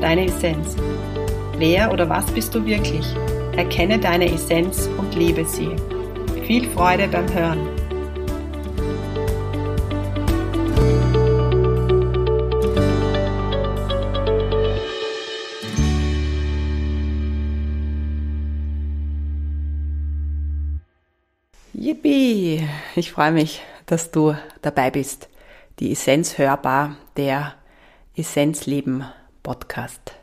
deine Essenz. Wer oder was bist du wirklich? Erkenne deine Essenz und lebe sie. Viel Freude beim Hören. Yippie! Ich freue mich, dass du dabei bist. Die Essenz hörbar, der Essenzleben Podcast.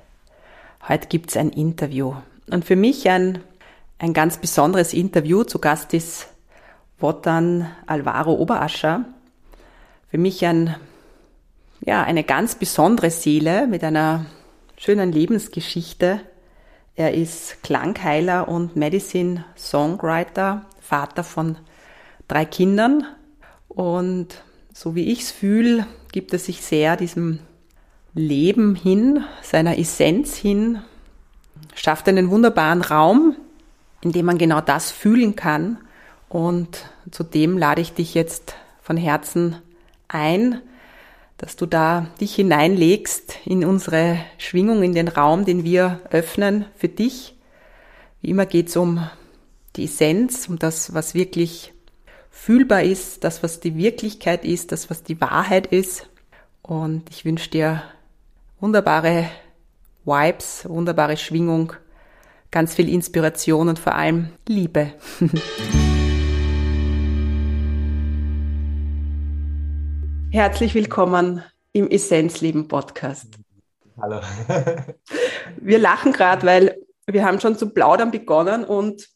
Heute gibt es ein Interview und für mich ein, ein ganz besonderes Interview. Zu Gast ist Wotan Alvaro Oberascher. Für mich ein, ja, eine ganz besondere Seele mit einer schönen Lebensgeschichte. Er ist Klangheiler und Medicine Songwriter, Vater von drei Kindern und so wie ich es fühle, gibt er sich sehr diesem Leben hin, seiner Essenz hin, schafft einen wunderbaren Raum, in dem man genau das fühlen kann. Und zudem lade ich dich jetzt von Herzen ein, dass du da dich hineinlegst in unsere Schwingung, in den Raum, den wir öffnen für dich. Wie immer geht es um die Essenz, um das, was wirklich fühlbar ist, das, was die Wirklichkeit ist, das, was die Wahrheit ist. Und ich wünsche dir wunderbare Vibes, wunderbare Schwingung, ganz viel Inspiration und vor allem Liebe. Herzlich willkommen im Essenzleben Podcast. Hallo. wir lachen gerade, weil wir haben schon zu plaudern begonnen und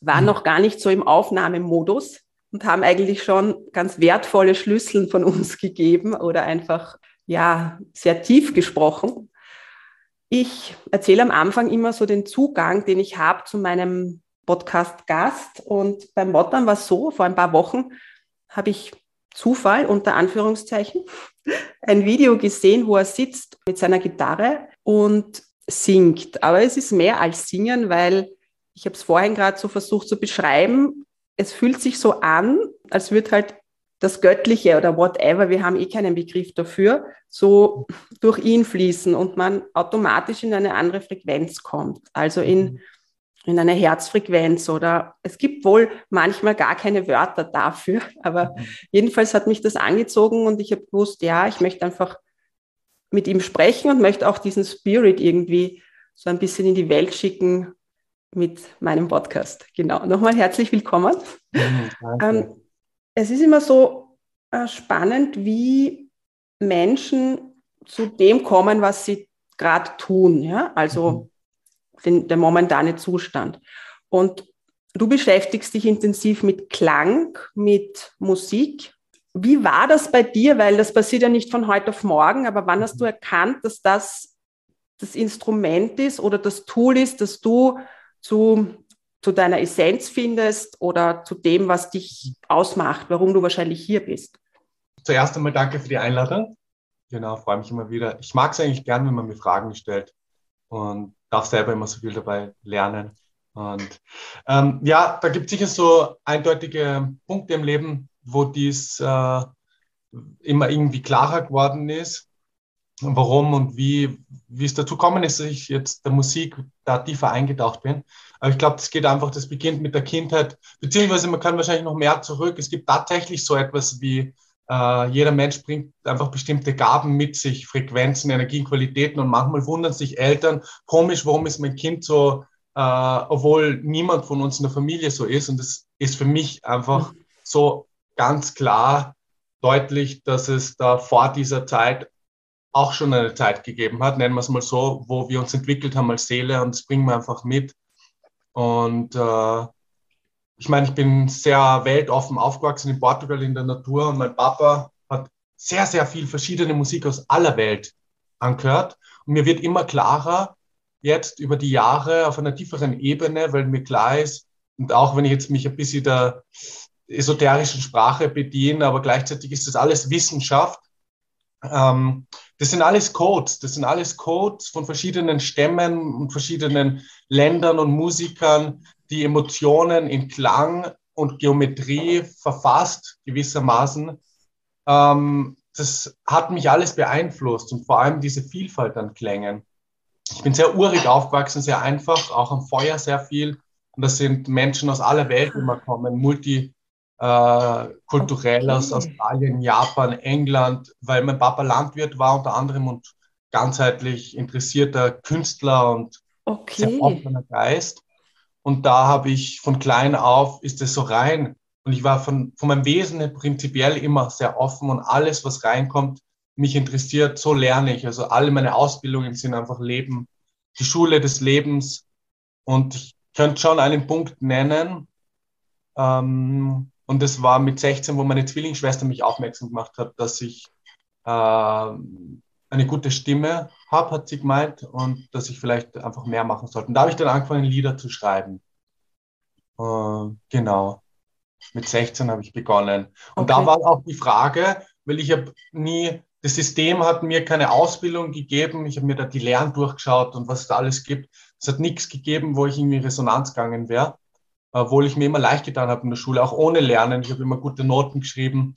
waren noch gar nicht so im Aufnahmemodus und haben eigentlich schon ganz wertvolle Schlüssel von uns gegeben oder einfach ja, sehr tief gesprochen. Ich erzähle am Anfang immer so den Zugang, den ich habe zu meinem Podcast-Gast. Und beim Mottern war es so, vor ein paar Wochen habe ich Zufall unter Anführungszeichen ein Video gesehen, wo er sitzt mit seiner Gitarre und singt. Aber es ist mehr als singen, weil ich habe es vorhin gerade so versucht zu beschreiben. Es fühlt sich so an, als würde halt das Göttliche oder whatever, wir haben eh keinen Begriff dafür, so durch ihn fließen und man automatisch in eine andere Frequenz kommt, also in, mhm. in eine Herzfrequenz oder es gibt wohl manchmal gar keine Wörter dafür, aber mhm. jedenfalls hat mich das angezogen und ich habe gewusst, ja, ich möchte einfach mit ihm sprechen und möchte auch diesen Spirit irgendwie so ein bisschen in die Welt schicken mit meinem Podcast. Genau. Nochmal herzlich willkommen. Mhm, ähm, es ist immer so äh, spannend, wie Menschen zu dem kommen, was sie gerade tun, ja, also mhm. den, der momentane Zustand. Und du beschäftigst dich intensiv mit Klang, mit Musik. Wie war das bei dir? Weil das passiert ja nicht von heute auf morgen, aber wann hast du erkannt, dass das das Instrument ist oder das Tool ist, das du zu zu deiner Essenz findest oder zu dem, was dich ausmacht, warum du wahrscheinlich hier bist. Zuerst einmal danke für die Einladung. Genau, freue mich immer wieder. Ich mag es eigentlich gern, wenn man mir Fragen stellt und darf selber immer so viel dabei lernen. Und ähm, ja, da gibt es sicher so eindeutige Punkte im Leben, wo dies äh, immer irgendwie klarer geworden ist warum und wie, wie es dazu gekommen ist, dass ich jetzt der Musik da tiefer eingetaucht bin. Aber ich glaube, das geht einfach, das beginnt mit der Kindheit, beziehungsweise man kann wahrscheinlich noch mehr zurück. Es gibt tatsächlich so etwas wie, äh, jeder Mensch bringt einfach bestimmte Gaben mit sich, Frequenzen, Energien, Qualitäten und manchmal wundern sich Eltern, komisch, warum ist mein Kind so, äh, obwohl niemand von uns in der Familie so ist. Und das ist für mich einfach so ganz klar deutlich, dass es da vor dieser Zeit auch schon eine Zeit gegeben hat, nennen wir es mal so, wo wir uns entwickelt haben als Seele und das bringen wir einfach mit. Und äh, ich meine, ich bin sehr weltoffen aufgewachsen in Portugal in der Natur und mein Papa hat sehr, sehr viel verschiedene Musik aus aller Welt angehört. Und mir wird immer klarer, jetzt über die Jahre auf einer tieferen Ebene, weil mir klar ist, und auch wenn ich jetzt mich ein bisschen der esoterischen Sprache bediene, aber gleichzeitig ist das alles Wissenschaft. Ähm, das sind alles Codes, das sind alles Codes von verschiedenen Stämmen und verschiedenen Ländern und Musikern, die Emotionen in Klang und Geometrie verfasst, gewissermaßen. Ähm, das hat mich alles beeinflusst und vor allem diese Vielfalt an Klängen. Ich bin sehr urig aufgewachsen, sehr einfach, auch am Feuer sehr viel. Und das sind Menschen aus aller Welt immer kommen, multikulturell äh, okay. aus Australien, Japan, England, weil mein Papa Landwirt war unter anderem und ganzheitlich interessierter Künstler und okay. sehr offener Geist. Und da habe ich von klein auf, ist es so rein. Und ich war von, von meinem Wesen prinzipiell immer sehr offen und alles, was reinkommt, mich interessiert, so lerne ich. Also alle meine Ausbildungen sind einfach Leben, die Schule des Lebens. Und ich könnte schon einen Punkt nennen. Ähm, und das war mit 16, wo meine Zwillingsschwester mich aufmerksam gemacht hat, dass ich äh, eine gute Stimme habe, hat sie gemeint, und dass ich vielleicht einfach mehr machen sollte. Und da habe ich dann angefangen, Lieder zu schreiben. Äh, genau. Mit 16 habe ich begonnen. Und okay. da war auch die Frage, weil ich habe nie das System hat mir keine Ausbildung gegeben. Ich habe mir da die Lehren durchgeschaut und was es da alles gibt. Es hat nichts gegeben, wo ich irgendwie Resonanz gegangen wäre, obwohl ich mir immer leicht getan habe in der Schule, auch ohne Lernen. Ich habe immer gute Noten geschrieben.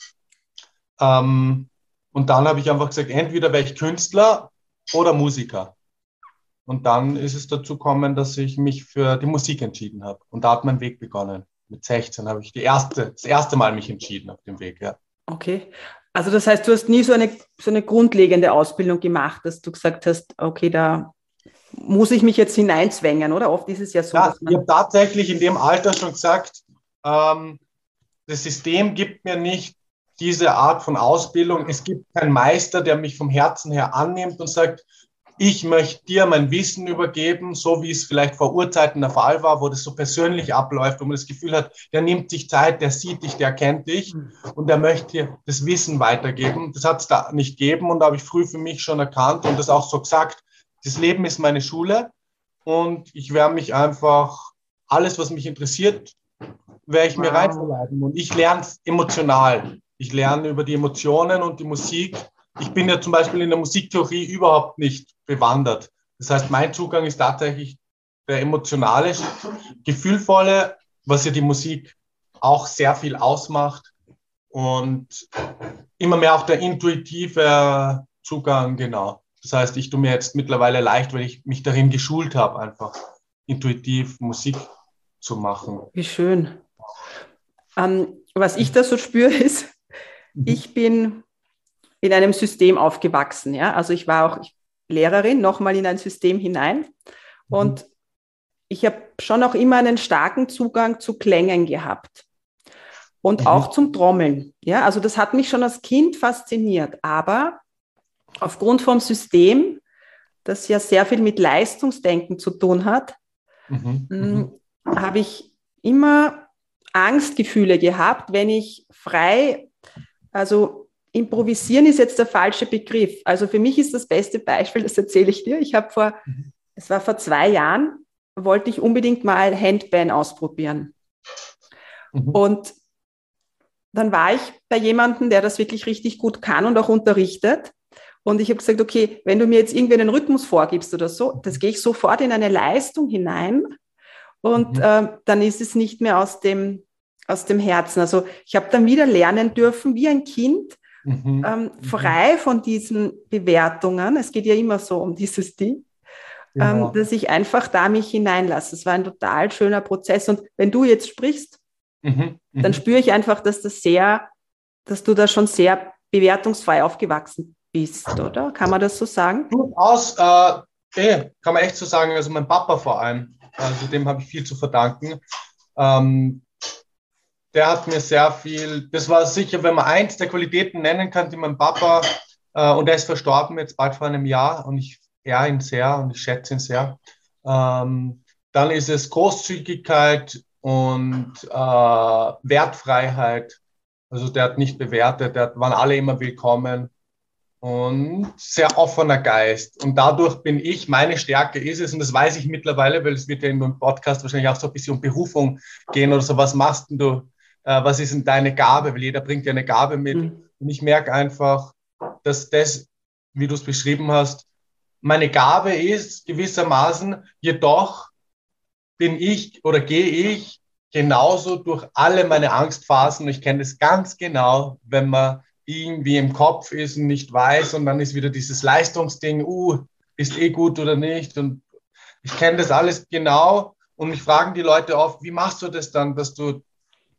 Ähm, und dann habe ich einfach gesagt, entweder wäre ich Künstler oder Musiker. Und dann ist es dazu gekommen, dass ich mich für die Musik entschieden habe. Und da hat mein Weg begonnen. Mit 16 habe ich die erste, das erste Mal mich entschieden auf dem Weg. Ja. Okay. Also das heißt, du hast nie so eine, so eine grundlegende Ausbildung gemacht, dass du gesagt hast, okay, da muss ich mich jetzt hineinzwängen, oder? Oft ist es ja so. Ja, ich habe tatsächlich in dem Alter schon gesagt, ähm, das System gibt mir nicht diese Art von Ausbildung. Es gibt keinen Meister, der mich vom Herzen her annimmt und sagt, ich möchte dir mein Wissen übergeben, so wie es vielleicht vor Urzeiten der Fall war, wo das so persönlich abläuft, wo man das Gefühl hat, der nimmt sich Zeit, der sieht dich, der kennt dich hm. und der möchte dir das Wissen weitergeben. Das hat es da nicht gegeben und da habe ich früh für mich schon erkannt und das auch so gesagt, das Leben ist meine Schule und ich werde mich einfach, alles, was mich interessiert, werde ich mir wow. reinverleiten und ich lerne emotional. Ich lerne über die Emotionen und die Musik ich bin ja zum Beispiel in der Musiktheorie überhaupt nicht bewandert. Das heißt, mein Zugang ist tatsächlich der emotionale, gefühlvolle, was ja die Musik auch sehr viel ausmacht und immer mehr auch der intuitive Zugang, genau. Das heißt, ich tue mir jetzt mittlerweile leicht, weil ich mich darin geschult habe, einfach intuitiv Musik zu machen. Wie schön. Ähm, was ich da so spüre, ist, mhm. ich bin in einem System aufgewachsen. Ja? Also ich war auch Lehrerin, nochmal in ein System hinein. Mhm. Und ich habe schon auch immer einen starken Zugang zu Klängen gehabt. Und mhm. auch zum Trommeln. Ja, also das hat mich schon als Kind fasziniert. Aber aufgrund vom System, das ja sehr viel mit Leistungsdenken zu tun hat, mhm. mm, mhm. habe ich immer Angstgefühle gehabt, wenn ich frei, also improvisieren ist jetzt der falsche Begriff. Also für mich ist das beste Beispiel, das erzähle ich dir. Ich habe vor, mhm. es war vor zwei Jahren, wollte ich unbedingt mal Handpan ausprobieren. Mhm. Und dann war ich bei jemandem, der das wirklich richtig gut kann und auch unterrichtet. Und ich habe gesagt, okay, wenn du mir jetzt irgendwie einen Rhythmus vorgibst oder so, das gehe ich sofort in eine Leistung hinein. Und mhm. äh, dann ist es nicht mehr aus dem, aus dem Herzen. Also ich habe dann wieder lernen dürfen, wie ein Kind, mhm. ähm, mhm. frei von diesen Bewertungen. Es geht ja immer so um dieses Ding. Ähm, genau. Ähm, dass ich einfach da mich hineinlasse. Es war ein total schöner Prozess. Und wenn du jetzt sprichst, mhm. Mhm. dann spüre ich einfach, dass das sehr, dass du da schon sehr bewertungsfrei aufgewachsen bist, oder? Kann man das so sagen? Durchaus, äh, eh, kann man echt so sagen. Also mein Papa vor allem, also dem habe ich viel zu verdanken. Ähm, der hat mir sehr viel, das war sicher, wenn man eins der Qualitäten nennen kann, die mein Papa, äh, und er ist verstorben jetzt bald vor einem Jahr und ich ehre ihn sehr und ich schätze ihn sehr. Ähm, dann ist es Großzügigkeit und äh, Wertfreiheit. Also der hat nicht bewertet, der waren alle immer willkommen. Und sehr offener Geist. Und dadurch bin ich, meine Stärke ist es, und das weiß ich mittlerweile, weil es wird ja in dem Podcast wahrscheinlich auch so ein bisschen um Berufung gehen oder so, was machst du, äh, was ist denn deine Gabe, weil jeder bringt ja eine Gabe mit. Mhm. Und ich merke einfach, dass das, wie du es beschrieben hast, meine Gabe ist gewissermaßen, jedoch bin ich oder gehe ich genauso durch alle meine Angstphasen. Ich kenne das ganz genau, wenn man irgendwie im Kopf ist und nicht weiß und dann ist wieder dieses Leistungsding, uh, ist eh gut oder nicht. Und ich kenne das alles genau und mich fragen die Leute oft, wie machst du das dann, dass du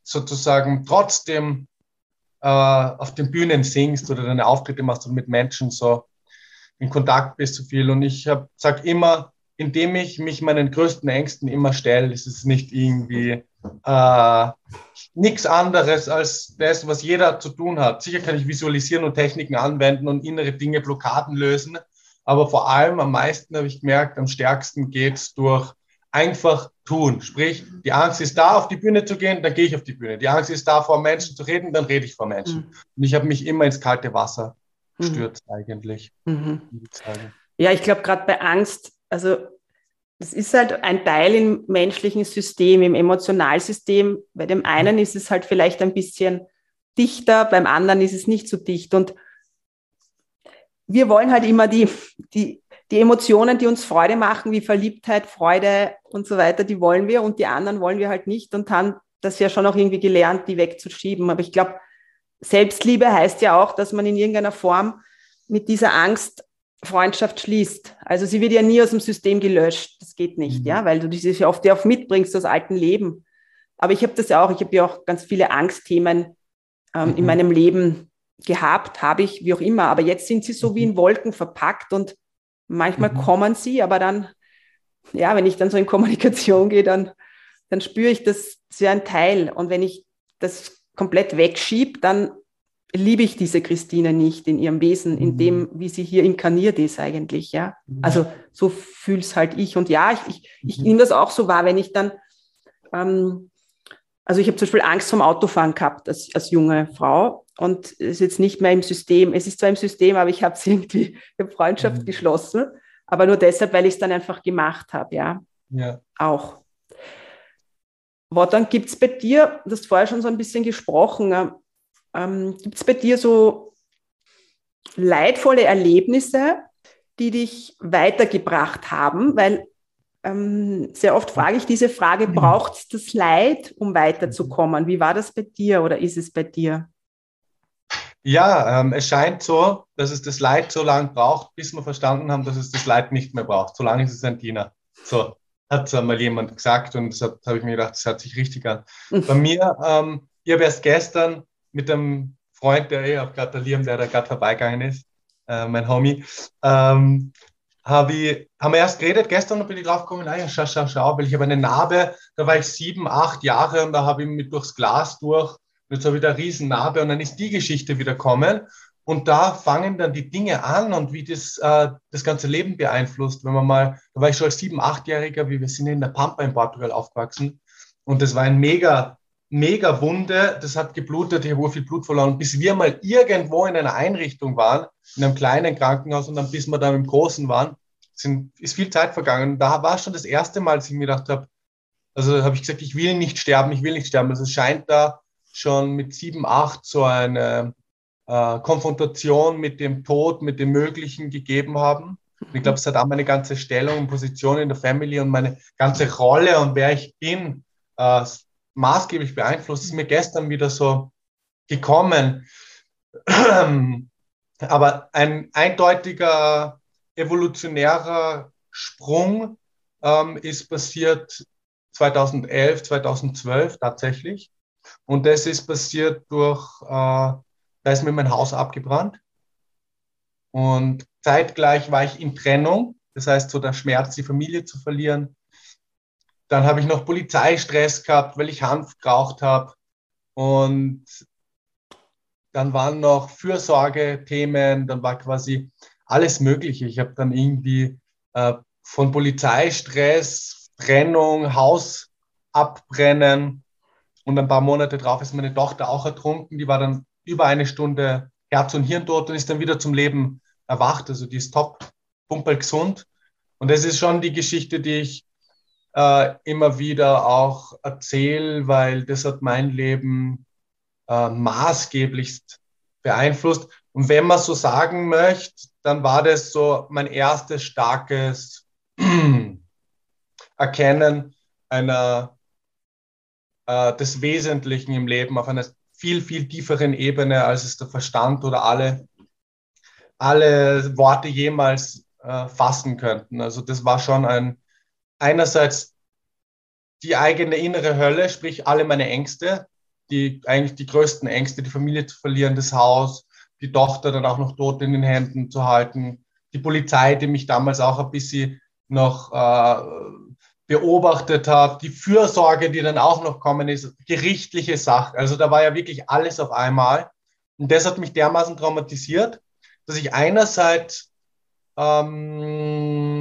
sozusagen trotzdem äh, auf den Bühnen singst oder deine Auftritte machst und mit Menschen so in Kontakt bist so viel. Und ich sage immer, indem ich mich meinen größten Ängsten immer stelle, ist es nicht irgendwie äh, nichts anderes als das, was jeder zu tun hat. Sicher kann ich visualisieren und Techniken anwenden und innere Dinge, Blockaden lösen, aber vor allem am meisten habe ich gemerkt, am stärksten geht es durch einfach tun. Sprich, die Angst ist da, auf die Bühne zu gehen, dann gehe ich auf die Bühne. Die Angst ist da, vor Menschen zu reden, dann rede ich vor Menschen. Mhm. Und ich habe mich immer ins kalte Wasser mhm. gestürzt, mhm. eigentlich. Mhm. Ja, ich glaube, gerade bei Angst, also das ist halt ein Teil im menschlichen System, im Emotionalsystem. Bei dem einen ist es halt vielleicht ein bisschen dichter, beim anderen ist es nicht so dicht. Und wir wollen halt immer die, die, die Emotionen, die uns Freude machen, wie Verliebtheit, Freude und so weiter, die wollen wir und die anderen wollen wir halt nicht und haben das ja schon auch irgendwie gelernt, die wegzuschieben. Aber ich glaube, Selbstliebe heißt ja auch, dass man in irgendeiner Form mit dieser Angst Freundschaft schließt. Also sie wird ja nie aus dem System gelöscht. Das geht nicht, mhm. ja, weil du dieses ja oft ja auch mitbringst aus alten Leben. Aber ich habe das ja auch, ich habe ja auch ganz viele Angstthemen ähm, mhm. in meinem Leben gehabt, habe ich, wie auch immer. Aber jetzt sind sie so mhm. wie in Wolken verpackt und manchmal mhm. kommen sie, aber dann, ja, wenn ich dann so in Kommunikation gehe, dann, dann spüre ich, das ist ja ein Teil. Und wenn ich das komplett wegschiebe, dann liebe ich diese Christine nicht in ihrem Wesen, in dem, mhm. wie sie hier inkarniert ist eigentlich, ja. Mhm. Also so fühl's halt ich. Und ja, ich, ich, ich mhm. nehme das auch so wahr, wenn ich dann, ähm, also ich habe zum Beispiel Angst vom Autofahren gehabt als, als junge Frau und es ist jetzt nicht mehr im System. Es ist zwar im System, aber ich habe es irgendwie, habe Freundschaft mhm. geschlossen, aber nur deshalb, weil ich es dann einfach gemacht habe, ja. Ja. Auch. dann gibt es bei dir, du hast vorher schon so ein bisschen gesprochen, ähm, Gibt es bei dir so leidvolle Erlebnisse, die dich weitergebracht haben? Weil ähm, sehr oft frage ich diese Frage, braucht es das Leid, um weiterzukommen? Wie war das bei dir oder ist es bei dir? Ja, ähm, es scheint so, dass es das Leid so lange braucht, bis wir verstanden haben, dass es das Leid nicht mehr braucht. So lange ist es ein Diener. So hat es mal jemand gesagt und das habe ich mir gedacht, das hört sich richtig an. Mhm. Bei mir, ähm, ich habe erst gestern mit einem Freund, der eh auch gratulieren, der da gerade vorbeigegangen ist, äh, mein Homie, ähm, hab ich, haben wir erst geredet, gestern bin ich drauf gekommen, ah ja, schau, schau, schau, weil ich habe eine Narbe, da war ich sieben, acht Jahre und da habe ich mit durchs Glas durch, und jetzt habe ich eine riesen Narbe und dann ist die Geschichte wieder kommen und da fangen dann die Dinge an und wie das äh, das ganze Leben beeinflusst. Wenn man mal, da war ich schon als sieben, achtjähriger, wie wir sind in der Pampa in Portugal aufgewachsen und das war ein mega mega Wunde, das hat geblutet, ich habe viel Blut verloren, bis wir mal irgendwo in einer Einrichtung waren, in einem kleinen Krankenhaus und dann bis wir dann im Großen waren, sind, ist viel Zeit vergangen. Da war schon das erste Mal, dass ich mir gedacht habe, also habe ich gesagt, ich will nicht sterben, ich will nicht sterben. Also es scheint da schon mit sieben, acht so eine äh, Konfrontation mit dem Tod, mit dem Möglichen gegeben haben. Und ich glaube, es hat auch meine ganze Stellung und Position in der Family und meine ganze Rolle und wer ich bin äh, maßgeblich beeinflusst. ist mir gestern wieder so gekommen. Aber ein eindeutiger evolutionärer Sprung ähm, ist passiert 2011, 2012 tatsächlich. Und das ist passiert durch, äh, da ist mir mein Haus abgebrannt. Und zeitgleich war ich in Trennung. Das heißt, so der Schmerz, die Familie zu verlieren, dann habe ich noch Polizeistress gehabt, weil ich Hanf geraucht habe. Und dann waren noch Fürsorgethemen, dann war quasi alles Mögliche. Ich habe dann irgendwie äh, von Polizeistress, Trennung, Haus abbrennen und ein paar Monate drauf ist meine Tochter auch ertrunken. Die war dann über eine Stunde Herz- und Hirntod und ist dann wieder zum Leben erwacht. Also die ist top, pumperl gesund. Und das ist schon die Geschichte, die ich äh, immer wieder auch erzähle, weil das hat mein Leben äh, maßgeblichst beeinflusst. Und wenn man so sagen möchte, dann war das so mein erstes starkes Erkennen einer äh, des Wesentlichen im Leben auf einer viel, viel tieferen Ebene, als es der Verstand oder alle, alle Worte jemals äh, fassen könnten. Also das war schon ein, einerseits die eigene innere Hölle, sprich alle meine Ängste, die eigentlich die größten Ängste, die Familie zu verlieren, das Haus, die Tochter dann auch noch tot in den Händen zu halten, die Polizei, die mich damals auch ein bisschen noch äh, beobachtet hat, die Fürsorge, die dann auch noch kommen ist, gerichtliche Sache. Also da war ja wirklich alles auf einmal. Und das hat mich dermaßen traumatisiert, dass ich einerseits ähm,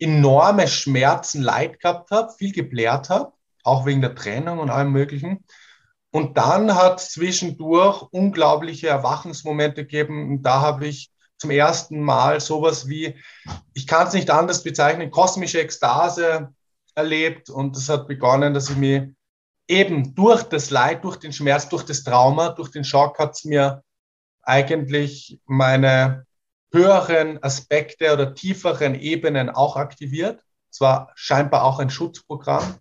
enorme Schmerzen, Leid gehabt habe, viel geblärt habe, auch wegen der Trennung und allem Möglichen. Und dann hat zwischendurch unglaubliche Erwachungsmomente gegeben. Und da habe ich zum ersten Mal sowas wie, ich kann es nicht anders bezeichnen, kosmische Ekstase erlebt. Und das hat begonnen, dass ich mir eben durch das Leid, durch den Schmerz, durch das Trauma, durch den Schock hat es mir eigentlich meine höheren Aspekte oder tieferen Ebenen auch aktiviert. Es war scheinbar auch ein Schutzprogramm.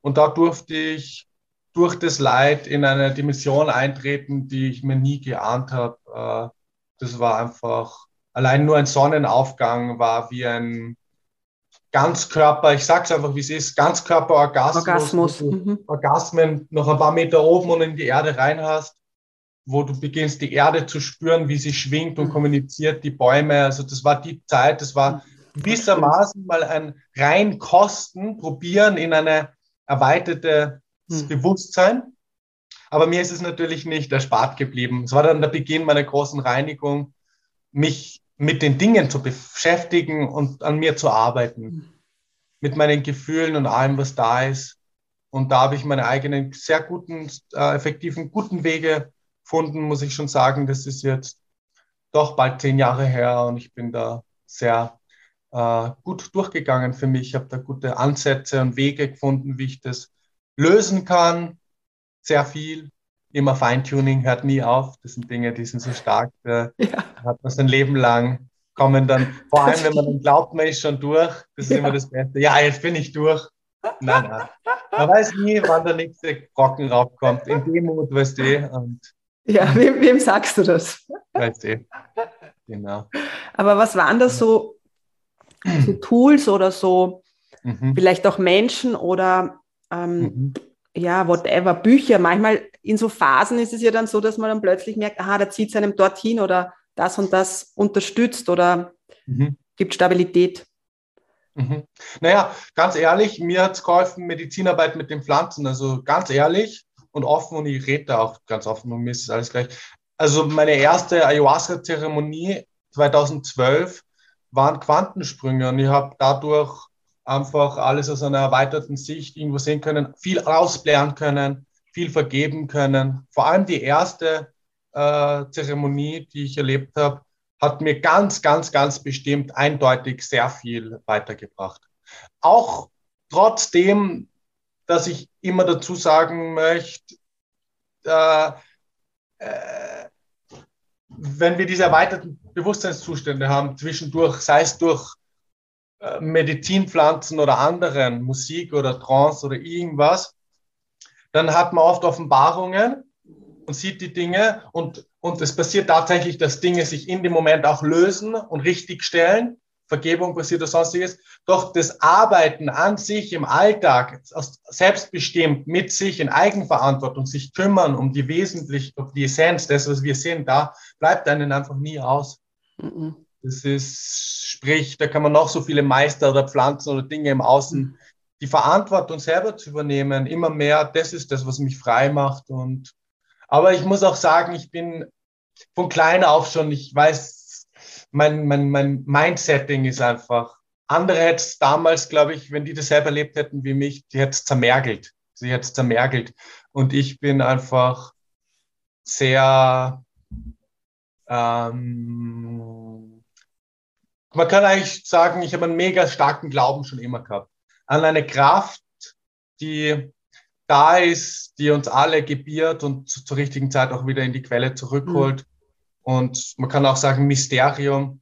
Und da durfte ich durch das Leid in eine Dimension eintreten, die ich mir nie geahnt habe. Äh, das war einfach, allein nur ein Sonnenaufgang war wie ein Ganzkörper, ich sag's einfach, wie es ist, Ganzkörperorgasmus. Orgasmus. Mhm. Orgasmen noch ein paar Meter oben und in die Erde rein hast, wo du beginnst, die Erde zu spüren, wie sie schwingt und mhm. kommuniziert, die Bäume. Also das war die Zeit, das war gewissermaßen mal ein rein Kosten, probieren in eine erweiterte hm. Bewusstsein. Aber mir ist es natürlich nicht erspart geblieben. Es war dann der Beginn meiner großen Reinigung, mich mit den Dingen zu beschäftigen und an mir zu arbeiten. Hm. Mit meinen Gefühlen und allem, was da ist. Und da habe ich meine eigenen sehr guten, äh, effektiven, guten Wege gefunden, muss ich schon sagen. Das ist jetzt doch bald zehn Jahre her und ich bin da sehr äh, gut durchgegangen für mich. Ich habe da gute Ansätze und Wege gefunden, wie ich das lösen kann. Sehr viel. Immer Feintuning hört nie auf. Das sind Dinge, die sind so stark. Da ja. hat man sein Leben lang. Kommen dann, vor allem, wenn man dann glaubt, man ist schon durch. Das ist ja. immer das Beste. Ja, jetzt bin ich durch. Nein, nein. Man weiß nie, wann der nächste Brocken raufkommt. In dem Mut, weißt du. Und ja, wem, wem sagst du das? Weißt du. Genau. Aber was waren das so, so Tools oder so, mhm. vielleicht auch Menschen oder ähm, mhm. ja, whatever, Bücher. Manchmal in so Phasen ist es ja dann so, dass man dann plötzlich merkt, aha, da zieht es einem dorthin oder das und das unterstützt oder mhm. gibt Stabilität. Mhm. Naja, ganz ehrlich, mir hat es geholfen, Medizinarbeit mit den Pflanzen. Also ganz ehrlich und offen und ich rede da auch ganz offen und mir ist alles gleich. Also meine erste Ayahuasca-Zeremonie 2012 waren Quantensprünge und ich habe dadurch einfach alles aus einer erweiterten Sicht irgendwo sehen können, viel ausblären können, viel vergeben können. Vor allem die erste äh, Zeremonie, die ich erlebt habe, hat mir ganz, ganz, ganz bestimmt eindeutig sehr viel weitergebracht. Auch trotzdem, dass ich immer dazu sagen möchte, äh, äh, wenn wir diese erweiterten Bewusstseinszustände haben, zwischendurch, sei es durch äh, Medizinpflanzen oder anderen, Musik oder Trance oder irgendwas, dann hat man oft Offenbarungen und sieht die Dinge und, und es passiert tatsächlich, dass Dinge sich in dem Moment auch lösen und richtigstellen. Vergebung passiert oder sonstiges. Doch das Arbeiten an sich im Alltag, selbstbestimmt mit sich in Eigenverantwortung, sich kümmern um die wesentlich, um die Essenz des, was wir sind, da bleibt einen einfach nie aus. Mhm. Das ist, sprich, da kann man noch so viele Meister oder Pflanzen oder Dinge im Außen, die Verantwortung selber zu übernehmen, immer mehr, das ist das, was mich frei macht. Und, aber ich muss auch sagen, ich bin von klein auf schon, ich weiß, mein, mein, mein Mindsetting ist einfach, andere hätten es damals, glaube ich, wenn die das selber erlebt hätten wie mich, die hätten es zermergelt. Sie hätten es zermergelt. Und ich bin einfach sehr ähm, man kann eigentlich sagen, ich habe einen mega starken Glauben schon immer gehabt. An eine Kraft, die da ist, die uns alle gebiert und zu, zur richtigen Zeit auch wieder in die Quelle zurückholt. Mhm. Und man kann auch sagen, Mysterium,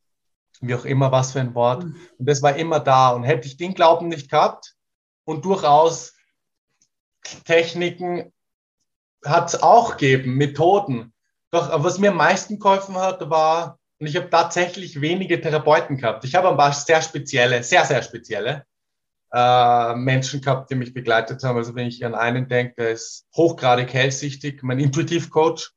wie auch immer, was für ein Wort. Mhm. Und das war immer da. Und hätte ich den Glauben nicht gehabt und durchaus Techniken hat es auch gegeben, Methoden. Doch was mir am meisten geholfen hat, war, und ich habe tatsächlich wenige Therapeuten gehabt. Ich habe ein paar sehr spezielle, sehr, sehr spezielle äh, Menschen gehabt, die mich begleitet haben. Also wenn ich an einen denke, der ist hochgradig hellsichtig, mein Intuitiv-Coach,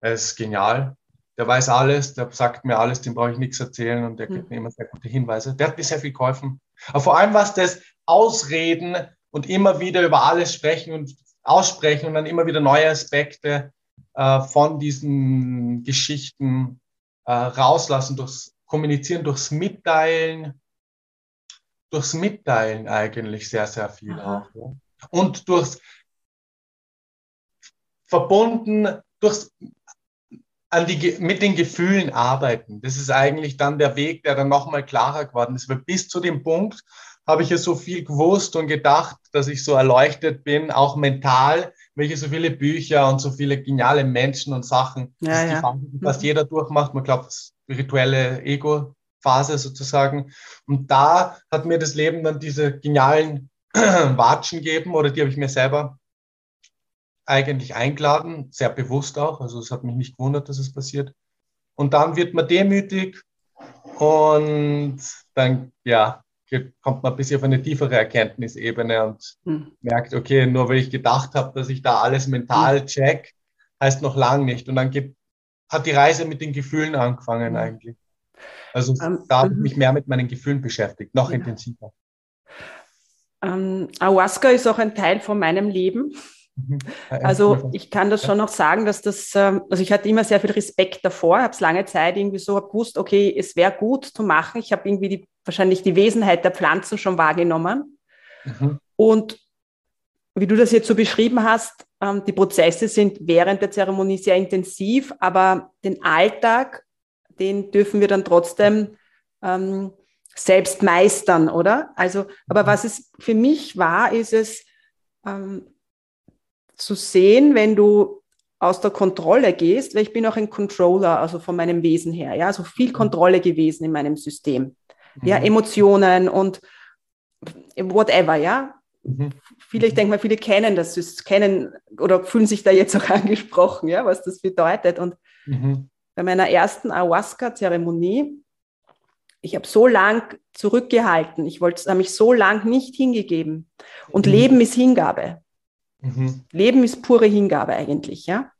er ist genial. Der weiß alles, der sagt mir alles, dem brauche ich nichts erzählen und der gibt hm. mir immer sehr gute Hinweise. Der hat mir sehr viel geholfen. Aber vor allem was das Ausreden und immer wieder über alles sprechen und aussprechen und dann immer wieder neue Aspekte äh, von diesen Geschichten äh, rauslassen, durchs Kommunizieren, durchs Mitteilen, durchs Mitteilen eigentlich sehr, sehr viel Aha. auch. Ja. Und durchs verbunden, durchs an die, mit den Gefühlen arbeiten. Das ist eigentlich dann der Weg, der dann nochmal klarer geworden ist. Weil bis zu dem Punkt, habe ich ja so viel gewusst und gedacht, dass ich so erleuchtet bin, auch mental, weil ich so viele Bücher und so viele geniale Menschen und Sachen, ja, ja. die fast jeder durchmacht. Man glaubt, spirituelle Ego-Phase sozusagen. Und da hat mir das Leben dann diese genialen Watschen gegeben oder die habe ich mir selber eigentlich eingeladen, sehr bewusst auch. Also es hat mich nicht gewundert, dass es passiert. Und dann wird man demütig und dann, ja, kommt man ein bisschen auf eine tiefere Erkenntnisebene und hm. merkt, okay, nur weil ich gedacht habe, dass ich da alles mental hm. check, heißt noch lang nicht. Und dann geht, hat die Reise mit den Gefühlen angefangen hm. eigentlich. Also ähm, da habe ich mhm. mich mehr mit meinen Gefühlen beschäftigt, noch ja. intensiver. Ähm, Ayahuasca ist auch ein Teil von meinem Leben. Mhm. Also ich kann das schon noch sagen, dass das, ähm, also ich hatte immer sehr viel Respekt davor, habe es lange Zeit irgendwie so gewusst, okay, es wäre gut zu machen. Ich habe irgendwie die wahrscheinlich die Wesenheit der Pflanzen schon wahrgenommen. Mhm. Und wie du das jetzt so beschrieben hast, ähm, die Prozesse sind während der Zeremonie sehr intensiv, aber den Alltag, den dürfen wir dann trotzdem ähm, selbst meistern, oder? Also, aber mhm. was es für mich war, ist es ähm, zu sehen, wenn du aus der Kontrolle gehst, weil ich bin auch ein Controller, also von meinem Wesen her, ja, also viel mhm. Kontrolle gewesen in meinem System ja, mhm. Emotionen und whatever, ja. Mhm. Viele, ich denke mal, viele kennen das, kennen oder fühlen sich da jetzt auch angesprochen, ja, was das bedeutet. Und mhm. bei meiner ersten Ayahuasca-Zeremonie, ich habe so lang zurückgehalten, ich wollte, habe mich so lang nicht hingegeben. Und mhm. Leben ist Hingabe. Mhm. Leben ist pure Hingabe eigentlich, ja.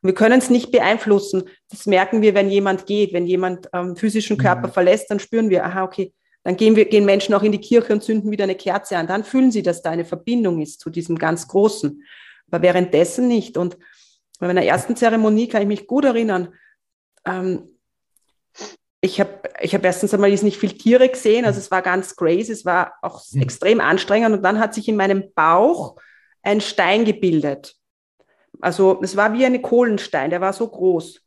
Und wir können es nicht beeinflussen. Das merken wir, wenn jemand geht, wenn jemand ähm, physischen mhm. Körper mhm. verlässt, dann spüren wir, aha, okay, dann gehen, wir, gehen Menschen auch in die Kirche und zünden wieder eine Kerze an. Dann fühlen sie, dass da eine Verbindung ist zu diesem ganz Großen. Aber währenddessen nicht. Und bei meiner ersten Zeremonie kann ich mich gut erinnern, ähm, ich habe ich hab erstens einmal nicht viel Tiere gesehen, also es war ganz crazy, es war auch mhm. extrem anstrengend und dann hat sich in meinem Bauch ein Stein gebildet. Also es war wie eine Kohlenstein, der war so groß.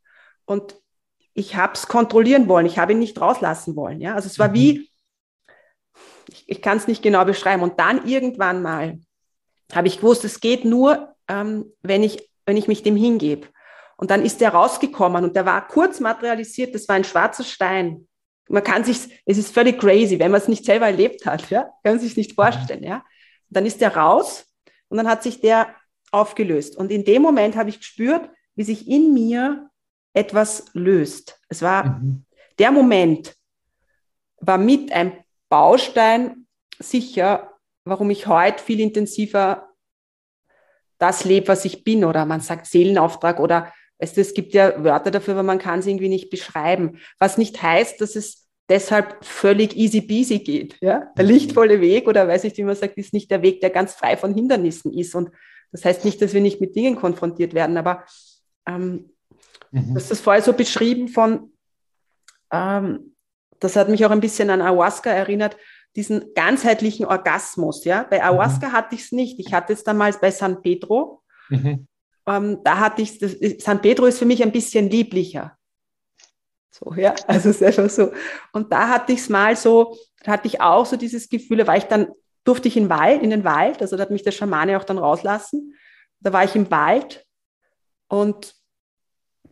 Und ich habe es kontrollieren wollen, ich habe ihn nicht rauslassen wollen. Ja? Also es war mhm. wie, ich, ich kann es nicht genau beschreiben. Und dann irgendwann mal habe ich gewusst, es geht nur, ähm, wenn, ich, wenn ich mich dem hingebe. Und dann ist der rausgekommen und der war kurz materialisiert, das war ein schwarzer Stein. Man kann sich, es ist völlig crazy, wenn man es nicht selber erlebt hat, ja, kann man sich nicht vorstellen, ja. Und dann ist der raus und dann hat sich der aufgelöst. Und in dem Moment habe ich gespürt, wie sich in mir etwas löst. Es war mhm. der Moment, war mit ein Baustein sicher, warum ich heute viel intensiver das lebe, was ich bin, oder man sagt Seelenauftrag oder es, es gibt ja Wörter dafür, aber man kann es irgendwie nicht beschreiben. Was nicht heißt, dass es deshalb völlig easy peasy geht. Ja? Der mhm. lichtvolle Weg oder weiß ich, wie man sagt, ist nicht der Weg, der ganz frei von Hindernissen ist. Und das heißt nicht, dass wir nicht mit Dingen konfrontiert werden, aber ähm, mhm. das ist vorher so beschrieben von, ähm, das hat mich auch ein bisschen an Ayahuasca erinnert, diesen ganzheitlichen Orgasmus. Ja? Bei Ayahuasca mhm. hatte ich es nicht. Ich hatte es damals bei San Pedro. Mhm. Ähm, da hatte ich, San Pedro ist für mich ein bisschen lieblicher. So, ja, also es ist einfach so. Und da hatte ich es mal so, da hatte ich auch so dieses Gefühl, da war ich dann, durfte ich in, Wald, in den Wald, also da hat mich der Schamane auch dann rauslassen. Da war ich im Wald und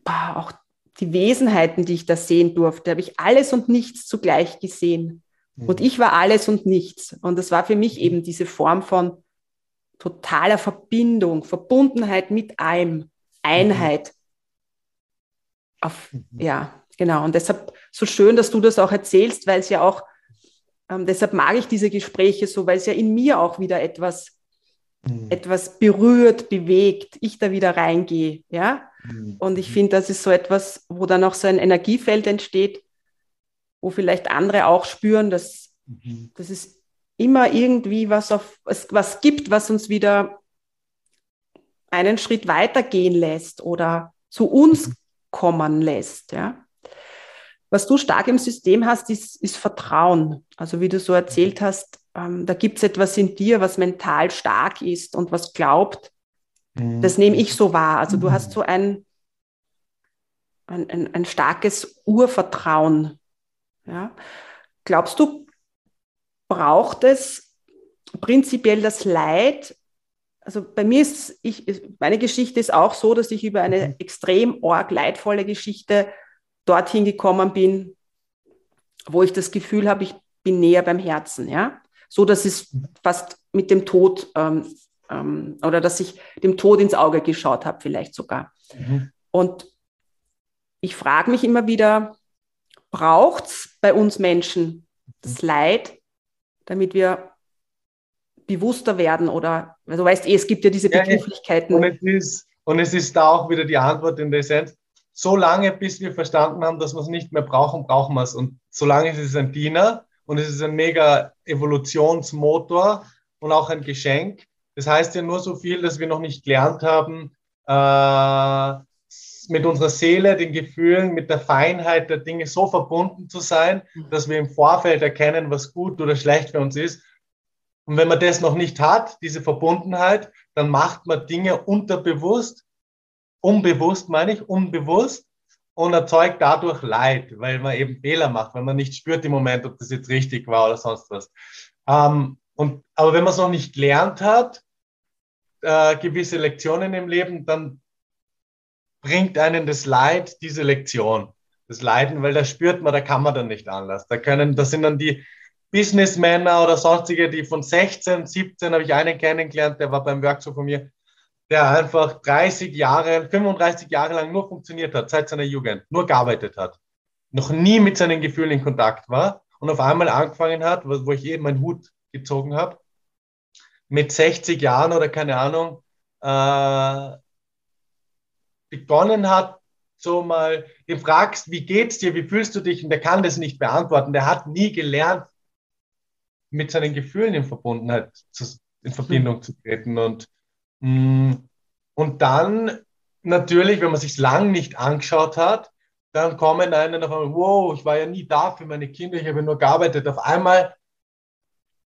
boah, auch die Wesenheiten, die ich da sehen durfte, habe ich alles und nichts zugleich gesehen. Und mhm. ich war alles und nichts. Und das war für mich eben diese Form von totaler Verbindung, Verbundenheit mit allem, Einheit. Auf, mhm. ja, genau. Und deshalb so schön, dass du das auch erzählst, weil es ja auch, ähm, deshalb mag ich diese Gespräche so, weil es ja in mir auch wieder etwas, mhm. etwas berührt, bewegt, ich da wieder reingehe, ja. Mhm. Und ich finde, das ist so etwas, wo dann auch so ein Energiefeld entsteht, wo vielleicht andere auch spüren, dass, mhm. dass es immer irgendwie was, auf, was gibt, was uns wieder einen Schritt weiter gehen lässt oder zu uns mhm. kommen lässt. Ja? Was du stark im System hast, ist, ist Vertrauen. Also wie du so erzählt mhm. hast, ähm, da gibt es etwas in dir, was mental stark ist und was glaubt. Mhm. Das nehme ich so wahr. Also du hast so ein, ein, ein, ein starkes Urvertrauen ja? Glaubst du, braucht es prinzipiell das Leid? Also bei mir ist ich, meine Geschichte ist auch so, dass ich über eine mhm. extrem org leidvolle Geschichte dorthin gekommen bin, wo ich das Gefühl habe, ich bin näher beim Herzen, ja, so dass es fast mit dem Tod ähm, ähm, oder dass ich dem Tod ins Auge geschaut habe, vielleicht sogar. Mhm. Und ich frage mich immer wieder, braucht es bei uns Menschen das mhm. Leid, damit wir bewusster werden oder, du weißt eh, es gibt ja diese Begrifflichkeiten. und, es ist, und es ist da auch wieder die Antwort in der Essenz. So lange, bis wir verstanden haben, dass wir es nicht mehr brauchen, brauchen wir es. Und solange ist es ein Diener und es ist ein mega Evolutionsmotor und auch ein Geschenk. Das heißt ja nur so viel, dass wir noch nicht gelernt haben, äh, mit unserer Seele, den Gefühlen, mit der Feinheit der Dinge so verbunden zu sein, dass wir im Vorfeld erkennen, was gut oder schlecht für uns ist. Und wenn man das noch nicht hat, diese Verbundenheit, dann macht man Dinge unterbewusst, unbewusst meine ich, unbewusst und erzeugt dadurch Leid, weil man eben Fehler macht, weil man nicht spürt im Moment, ob das jetzt richtig war oder sonst was. Ähm, und, aber wenn man es noch nicht gelernt hat, äh, gewisse Lektionen im Leben, dann bringt einen das Leid, diese Lektion, das Leiden, weil da spürt man, da kann man dann nicht anders. Da können, das sind dann die Businessmänner oder sonstige, die von 16, 17 habe ich einen kennengelernt, der war beim Workshop von mir, der einfach 30 Jahre, 35 Jahre lang nur funktioniert hat, seit seiner Jugend, nur gearbeitet hat, noch nie mit seinen Gefühlen in Kontakt war und auf einmal angefangen hat, wo ich eben meinen Hut gezogen habe, mit 60 Jahren oder keine Ahnung, äh, begonnen hat, so mal, du fragst, wie geht's dir, wie fühlst du dich? Und der kann das nicht beantworten. Der hat nie gelernt, mit seinen Gefühlen in Verbundenheit, zu, in Verbindung zu treten. Und, und dann natürlich, wenn man sich lang nicht angeschaut hat, dann kommen einen auf einmal, wow, ich war ja nie da für meine Kinder, ich habe nur gearbeitet. Auf einmal,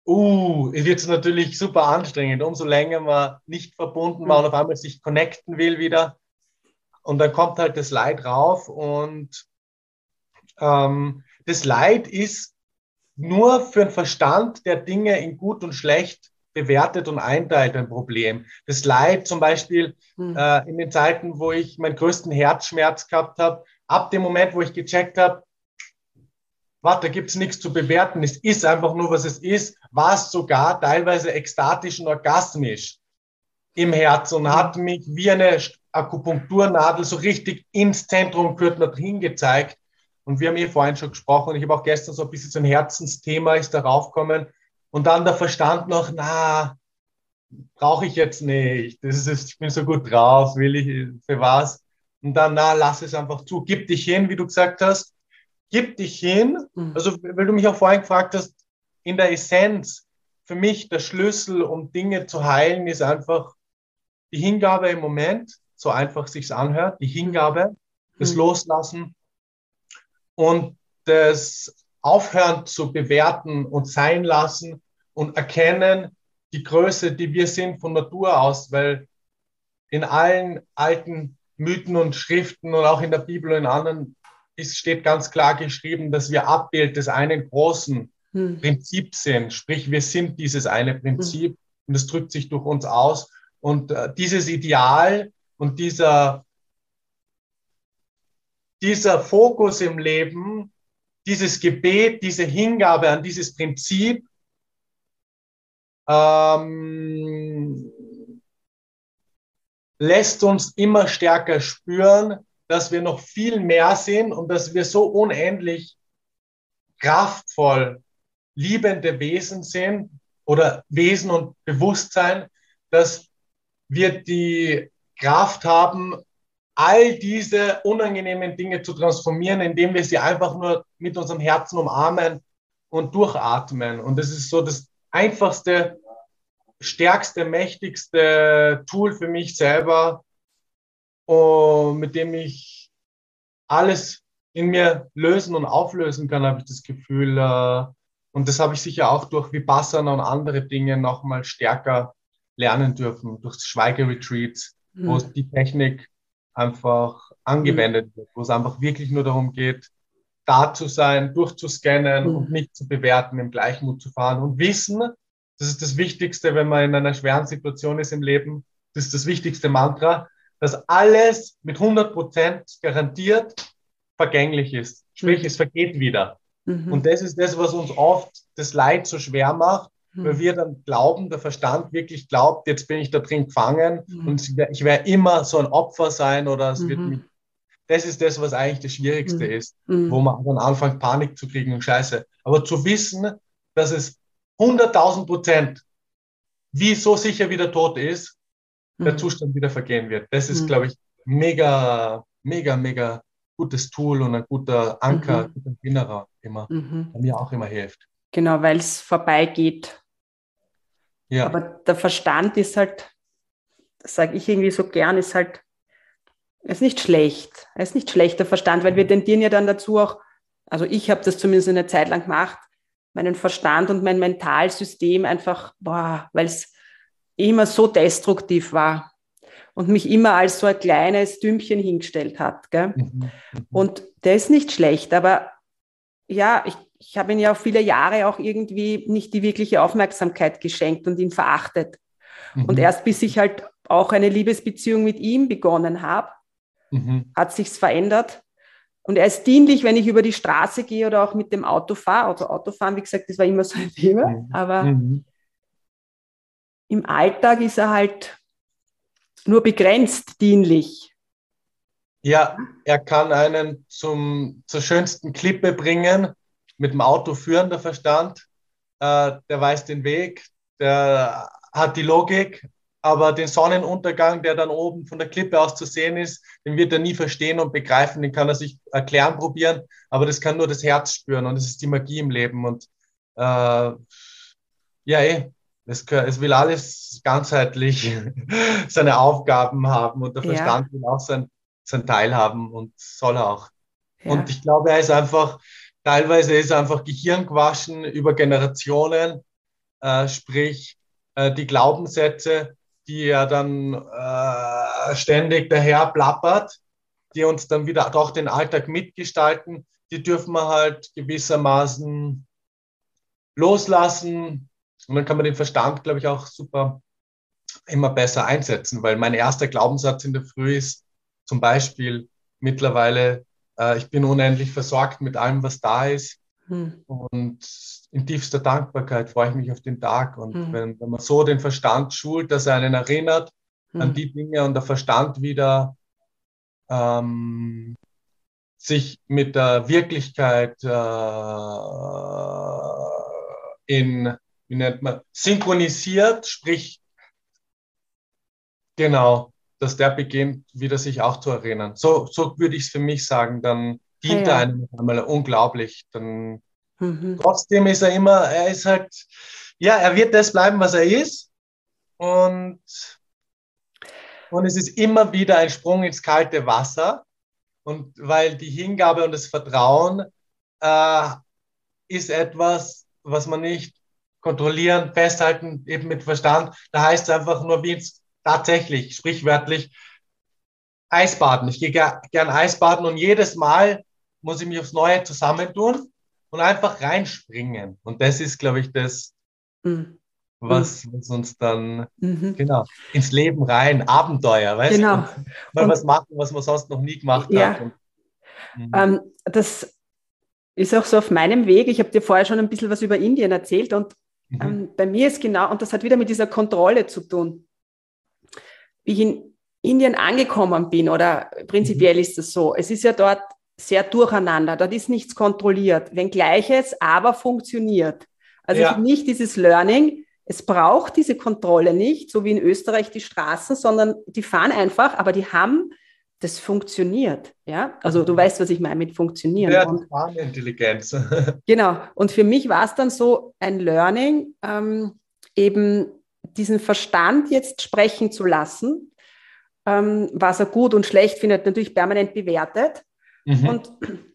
uh, wird es natürlich super anstrengend, umso länger man nicht verbunden war und auf einmal sich connecten will wieder und dann kommt halt das Leid rauf und ähm, das Leid ist nur für den Verstand, der Dinge in gut und schlecht bewertet und einteilt, ein Problem. Das Leid zum Beispiel mhm. äh, in den Zeiten, wo ich meinen größten Herzschmerz gehabt habe, ab dem Moment, wo ich gecheckt habe, warte, da gibt's nichts zu bewerten, es ist einfach nur, was es ist, war es sogar teilweise ekstatisch und orgasmisch im Herzen und hat mich wie eine Akupunkturnadel so richtig ins Zentrum hat hingezeigt. Und wir haben eh vorhin schon gesprochen. Ich habe auch gestern so ein bisschen so ein Herzensthema ist darauf gekommen. Und dann der Verstand noch, na, brauche ich jetzt nicht. Das ist, ich bin so gut drauf, will ich, für was? Und dann, na, lass es einfach zu. Gib dich hin, wie du gesagt hast. Gib dich hin. Mhm. Also, weil du mich auch vorhin gefragt hast, in der Essenz, für mich der Schlüssel, um Dinge zu heilen, ist einfach die Hingabe im Moment so einfach sich's anhört, die Hingabe, das mhm. Loslassen und das Aufhören zu bewerten und sein lassen und erkennen die Größe, die wir sind von Natur aus, weil in allen alten Mythen und Schriften und auch in der Bibel und in anderen ist, steht ganz klar geschrieben, dass wir Abbild des einen großen hm. Prinzips sind. Sprich, wir sind dieses eine Prinzip hm. und es drückt sich durch uns aus. Und äh, dieses Ideal und dieser, dieser Fokus im Leben, dieses Gebet, diese Hingabe an dieses Prinzip, ähm, lässt uns immer stärker spüren, dass wir noch viel mehr sind und dass wir so unendlich kraftvoll liebende Wesen sind oder Wesen und Bewusstsein, dass wir die Kraft haben, all diese unangenehmen Dinge zu transformieren, indem wir sie einfach nur mit unserem Herzen umarmen und durchatmen. Und das ist so das einfachste stärkste, mächtigste Tool für mich selber, mit dem ich alles in mir lösen und auflösen kann, habe ich das Gefühl. Uh, und das habe ich sicher auch durch Vipassana und andere Dinge nochmal stärker lernen dürfen, durch Schweigeretreats, mhm. wo die Technik einfach angewendet mhm. wird, wo es einfach wirklich nur darum geht, da zu sein, durchzuscannen mhm. und nicht zu bewerten, im Gleichmut zu fahren und wissen, das ist das Wichtigste, wenn man in einer schweren Situation ist im Leben. Das ist das wichtigste Mantra, dass alles mit 100 Prozent garantiert vergänglich ist. Sprich, mhm. es vergeht wieder. Mhm. Und das ist das, was uns oft das Leid so schwer macht, mhm. weil wir dann glauben, der Verstand wirklich glaubt, jetzt bin ich da drin gefangen mhm. und ich werde immer so ein Opfer sein oder es wird mhm. mich. Das ist das, was eigentlich das Schwierigste mhm. ist, wo man dann anfängt, Panik zu kriegen und Scheiße. Aber zu wissen, dass es 100.000 Prozent, wie so sicher wie der Tod ist, mhm. der Zustand wieder vergehen wird. Das ist, mhm. glaube ich, mega, mega, mega gutes Tool und ein guter Anker, mhm. guter Erinnerer immer, mhm. der mir auch immer hilft. Genau, weil es vorbeigeht. Ja. Aber der Verstand ist halt, das sage ich irgendwie so gern, ist halt, ist nicht schlecht. Er ist nicht schlechter Verstand, weil wir tendieren ja dann dazu auch, also ich habe das zumindest eine Zeit lang gemacht, meinen Verstand und mein Mentalsystem einfach, boah, weil es immer so destruktiv war und mich immer als so ein kleines Dümmchen hingestellt hat. Gell? Mhm, mhm. Und der ist nicht schlecht, aber ja, ich, ich habe ihn ja auch viele Jahre auch irgendwie nicht die wirkliche Aufmerksamkeit geschenkt und ihn verachtet. Mhm. Und erst bis ich halt auch eine Liebesbeziehung mit ihm begonnen habe, mhm. hat sich's verändert. Und er ist dienlich, wenn ich über die Straße gehe oder auch mit dem Auto fahre. Also Autofahren, wie gesagt, das war immer so ein Thema. Mhm. Aber mhm. im Alltag ist er halt nur begrenzt dienlich. Ja, er kann einen zum, zur schönsten Klippe bringen, mit dem Auto führen, der Verstand. Äh, der weiß den Weg, der hat die Logik, aber den Sonnenuntergang, der dann oben von der Klippe aus zu sehen ist, den wird er nie verstehen und begreifen, den kann er sich erklären probieren, aber das kann nur das Herz spüren und das ist die Magie im Leben und äh, ja, eh, es, es, will alles ganzheitlich seine Aufgaben haben und der Verstand ja. will auch sein, sein Teil haben und soll auch. Ja. Und ich glaube, er ist einfach, teilweise ist er einfach Gehirn gewaschen über Generationen, äh, sprich, äh, die Glaubenssätze, die ja dann äh, ständig daher plappert, die uns dann wieder doch den Alltag mitgestalten, die dürfen wir halt gewissermaßen loslassen. Und dann kann man den Verstand, glaube ich, auch super immer besser einsetzen, weil mein erster Glaubenssatz in der Früh ist zum Beispiel mittlerweile, äh, ich bin unendlich versorgt mit allem, was da ist. Hm. Und in tiefster Dankbarkeit freue ich mich auf den Tag. Und hm. wenn, wenn, man so den Verstand schult, dass er einen erinnert hm. an die Dinge und der Verstand wieder ähm, sich mit der Wirklichkeit äh, in, wie nennt man, synchronisiert, sprich, genau, dass der beginnt, wieder sich auch zu erinnern. So, so würde ich es für mich sagen, dann dient ja, ja. er einem einmal unglaublich. Dann mhm. trotzdem ist er immer, er ist halt, ja, er wird das bleiben, was er ist. Und, und es ist immer wieder ein Sprung ins kalte Wasser. Und weil die Hingabe und das Vertrauen äh, ist etwas, was man nicht kontrollieren, festhalten, eben mit Verstand. Da heißt es einfach nur, wie es tatsächlich, sprichwörtlich, Eisbaden. Ich gehe gern Eisbaden und jedes Mal muss ich mich aufs Neue zusammentun und einfach reinspringen. Und das ist, glaube ich, das, mhm. was, was, uns dann mhm. genau ins Leben rein, Abenteuer, weißt genau. du? Mal was machen, was man sonst noch nie gemacht ja. hat. Und, mhm. ähm, das ist auch so auf meinem Weg. Ich habe dir vorher schon ein bisschen was über Indien erzählt und mhm. ähm, bei mir ist genau, und das hat wieder mit dieser Kontrolle zu tun. Wie ich in Indien angekommen bin, oder prinzipiell mhm. ist es so, es ist ja dort sehr durcheinander. Dort ist nichts kontrolliert, wenngleich es aber funktioniert. Also ja. nicht dieses Learning, es braucht diese Kontrolle nicht, so wie in Österreich die Straßen, sondern die fahren einfach, aber die haben, das funktioniert. Ja, also du weißt, was ich meine mit funktionieren. Ja, die Fahrintelligenz. genau. Und für mich war es dann so ein Learning, ähm, eben diesen Verstand jetzt sprechen zu lassen, ähm, was er gut und schlecht findet, natürlich permanent bewertet Mhm. Und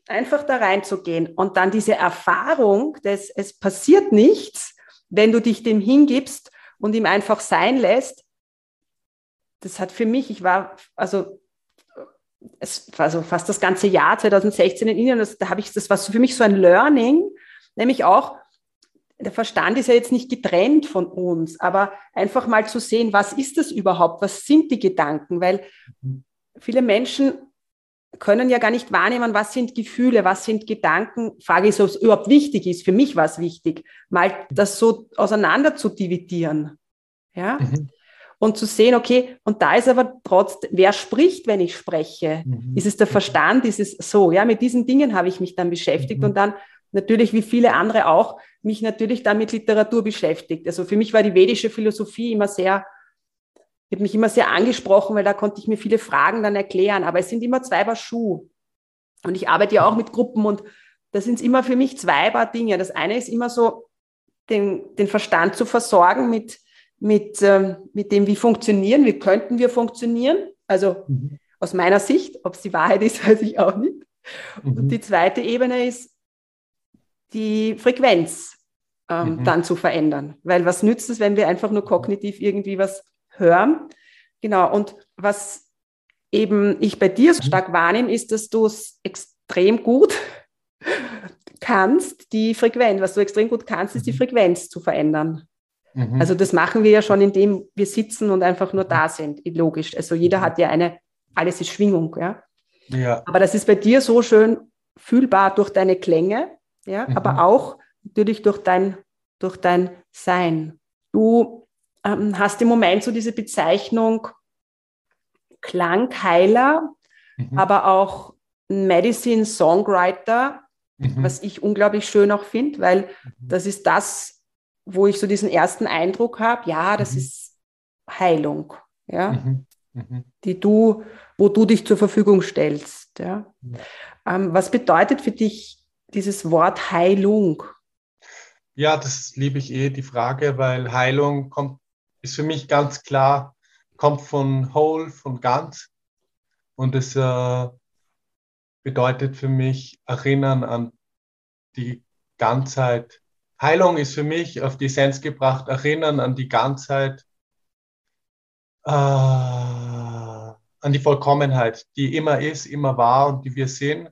einfach da reinzugehen und dann diese Erfahrung, dass es passiert nichts, wenn du dich dem hingibst und ihm einfach sein lässt, das hat für mich, ich war, also es war so fast das ganze Jahr 2016 in Indien, das, da habe ich, das war für mich so ein Learning, nämlich auch, der Verstand ist ja jetzt nicht getrennt von uns, aber einfach mal zu sehen, was ist das überhaupt, was sind die Gedanken, weil mhm. viele Menschen können ja gar nicht wahrnehmen, was sind Gefühle, was sind Gedanken. Frage ist, ob es überhaupt wichtig ist. Für mich war es wichtig, mal das so auseinander zu dividieren. Ja? Mhm. Und zu sehen, okay, und da ist aber trotzdem, wer spricht, wenn ich spreche? Mhm. Ist es der Verstand? Ist es so? Ja, mit diesen Dingen habe ich mich dann beschäftigt mhm. und dann natürlich, wie viele andere auch, mich natürlich dann mit Literatur beschäftigt. Also für mich war die vedische Philosophie immer sehr hat mich immer sehr angesprochen, weil da konnte ich mir viele Fragen dann erklären. Aber es sind immer zwei Paar Schuh. Und ich arbeite ja auch mit Gruppen und da sind es immer für mich zwei Paar Dinge. Das eine ist immer so, den, den Verstand zu versorgen mit, mit, ähm, mit dem, wie funktionieren, wie könnten wir funktionieren. Also mhm. aus meiner Sicht, ob es die Wahrheit ist, weiß ich auch nicht. Mhm. Und die zweite Ebene ist, die Frequenz ähm, mhm. dann zu verändern. Weil was nützt es, wenn wir einfach nur kognitiv irgendwie was hören. Genau, und was eben ich bei dir so stark wahrnehme, ist, dass du es extrem gut kannst, die Frequenz, was du extrem gut kannst, ist die mhm. Frequenz zu verändern. Mhm. Also das machen wir ja schon, indem wir sitzen und einfach nur da sind, logisch. Also jeder hat ja eine, alles ist Schwingung, ja. ja. Aber das ist bei dir so schön fühlbar durch deine Klänge, ja, mhm. aber auch natürlich durch dein, durch dein Sein. Du ähm, hast im Moment so diese Bezeichnung Klangheiler, mhm. aber auch Medicine Songwriter, mhm. was ich unglaublich schön auch finde, weil mhm. das ist das, wo ich so diesen ersten Eindruck habe, ja, das mhm. ist Heilung, ja, mhm. Mhm. die du, wo du dich zur Verfügung stellst. Ja. Ähm, was bedeutet für dich dieses Wort Heilung? Ja, das liebe ich eh, die Frage, weil Heilung kommt ist für mich ganz klar, kommt von whole, von ganz. Und es äh, bedeutet für mich erinnern an die Ganzheit. Heilung ist für mich auf die Essenz gebracht, erinnern an die Ganzheit, äh, an die Vollkommenheit, die immer ist, immer war und die wir sehen,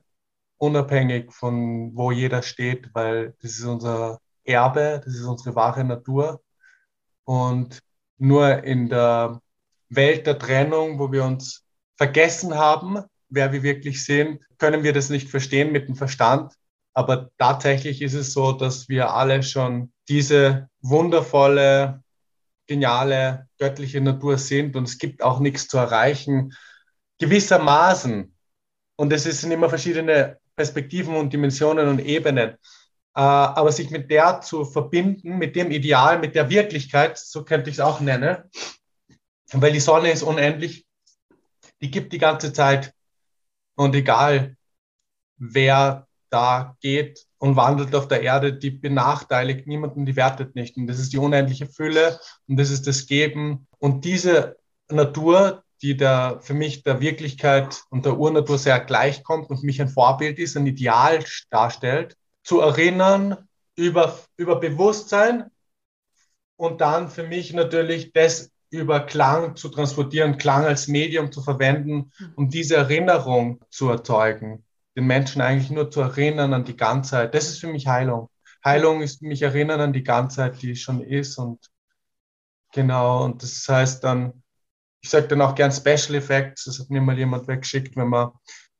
unabhängig von wo jeder steht, weil das ist unser Erbe, das ist unsere wahre Natur. Und nur in der Welt der Trennung, wo wir uns vergessen haben, wer wir wirklich sind, können wir das nicht verstehen mit dem Verstand. Aber tatsächlich ist es so, dass wir alle schon diese wundervolle, geniale, göttliche Natur sind und es gibt auch nichts zu erreichen, gewissermaßen. Und es sind immer verschiedene Perspektiven und Dimensionen und Ebenen. Äh, aber sich mit der zu verbinden, mit dem Ideal, mit der Wirklichkeit, so könnte ich es auch nennen, weil die Sonne ist unendlich, die gibt die ganze Zeit und egal wer da geht und wandelt auf der Erde, die benachteiligt niemanden, die wertet nicht. Und das ist die unendliche Fülle und das ist das Geben. Und diese Natur, die der, für mich der Wirklichkeit und der Urnatur sehr gleichkommt und mich ein Vorbild ist, ein Ideal darstellt, zu erinnern über, über Bewusstsein und dann für mich natürlich das über Klang zu transportieren, Klang als Medium zu verwenden, um diese Erinnerung zu erzeugen. den Menschen eigentlich nur zu erinnern an die Ganzheit. Das ist für mich Heilung. Heilung ist mich Erinnern an die Ganzheit, die schon ist und genau, und das heißt dann, ich sage dann auch gern Special Effects, das hat mir mal jemand weggeschickt, wenn man,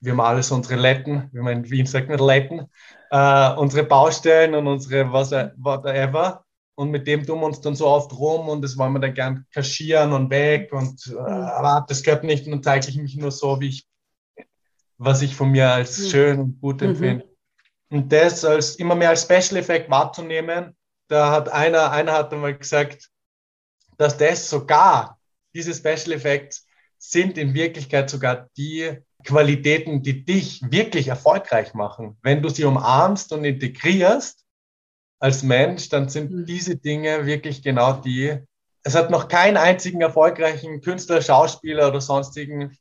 wir haben alles unsere Letten, wie man in Wien sagt, mit Letten, äh, unsere Baustellen und unsere was, whatever. Und mit dem tun wir uns dann so oft rum und das wollen wir dann gern kaschieren und weg und äh, aber das gehört nicht und dann zeige ich mich nur so, wie ich, was ich von mir als mhm. schön und gut mhm. empfinde. Mhm. Und das als immer mehr als Special Effekt wahrzunehmen, da hat einer, einer hat einmal gesagt, dass das sogar, diese Special Effects sind in Wirklichkeit sogar die Qualitäten, die dich wirklich erfolgreich machen. Wenn du sie umarmst und integrierst als Mensch, dann sind mhm. diese Dinge wirklich genau die. Es hat noch keinen einzigen erfolgreichen Künstler, Schauspieler oder sonstigen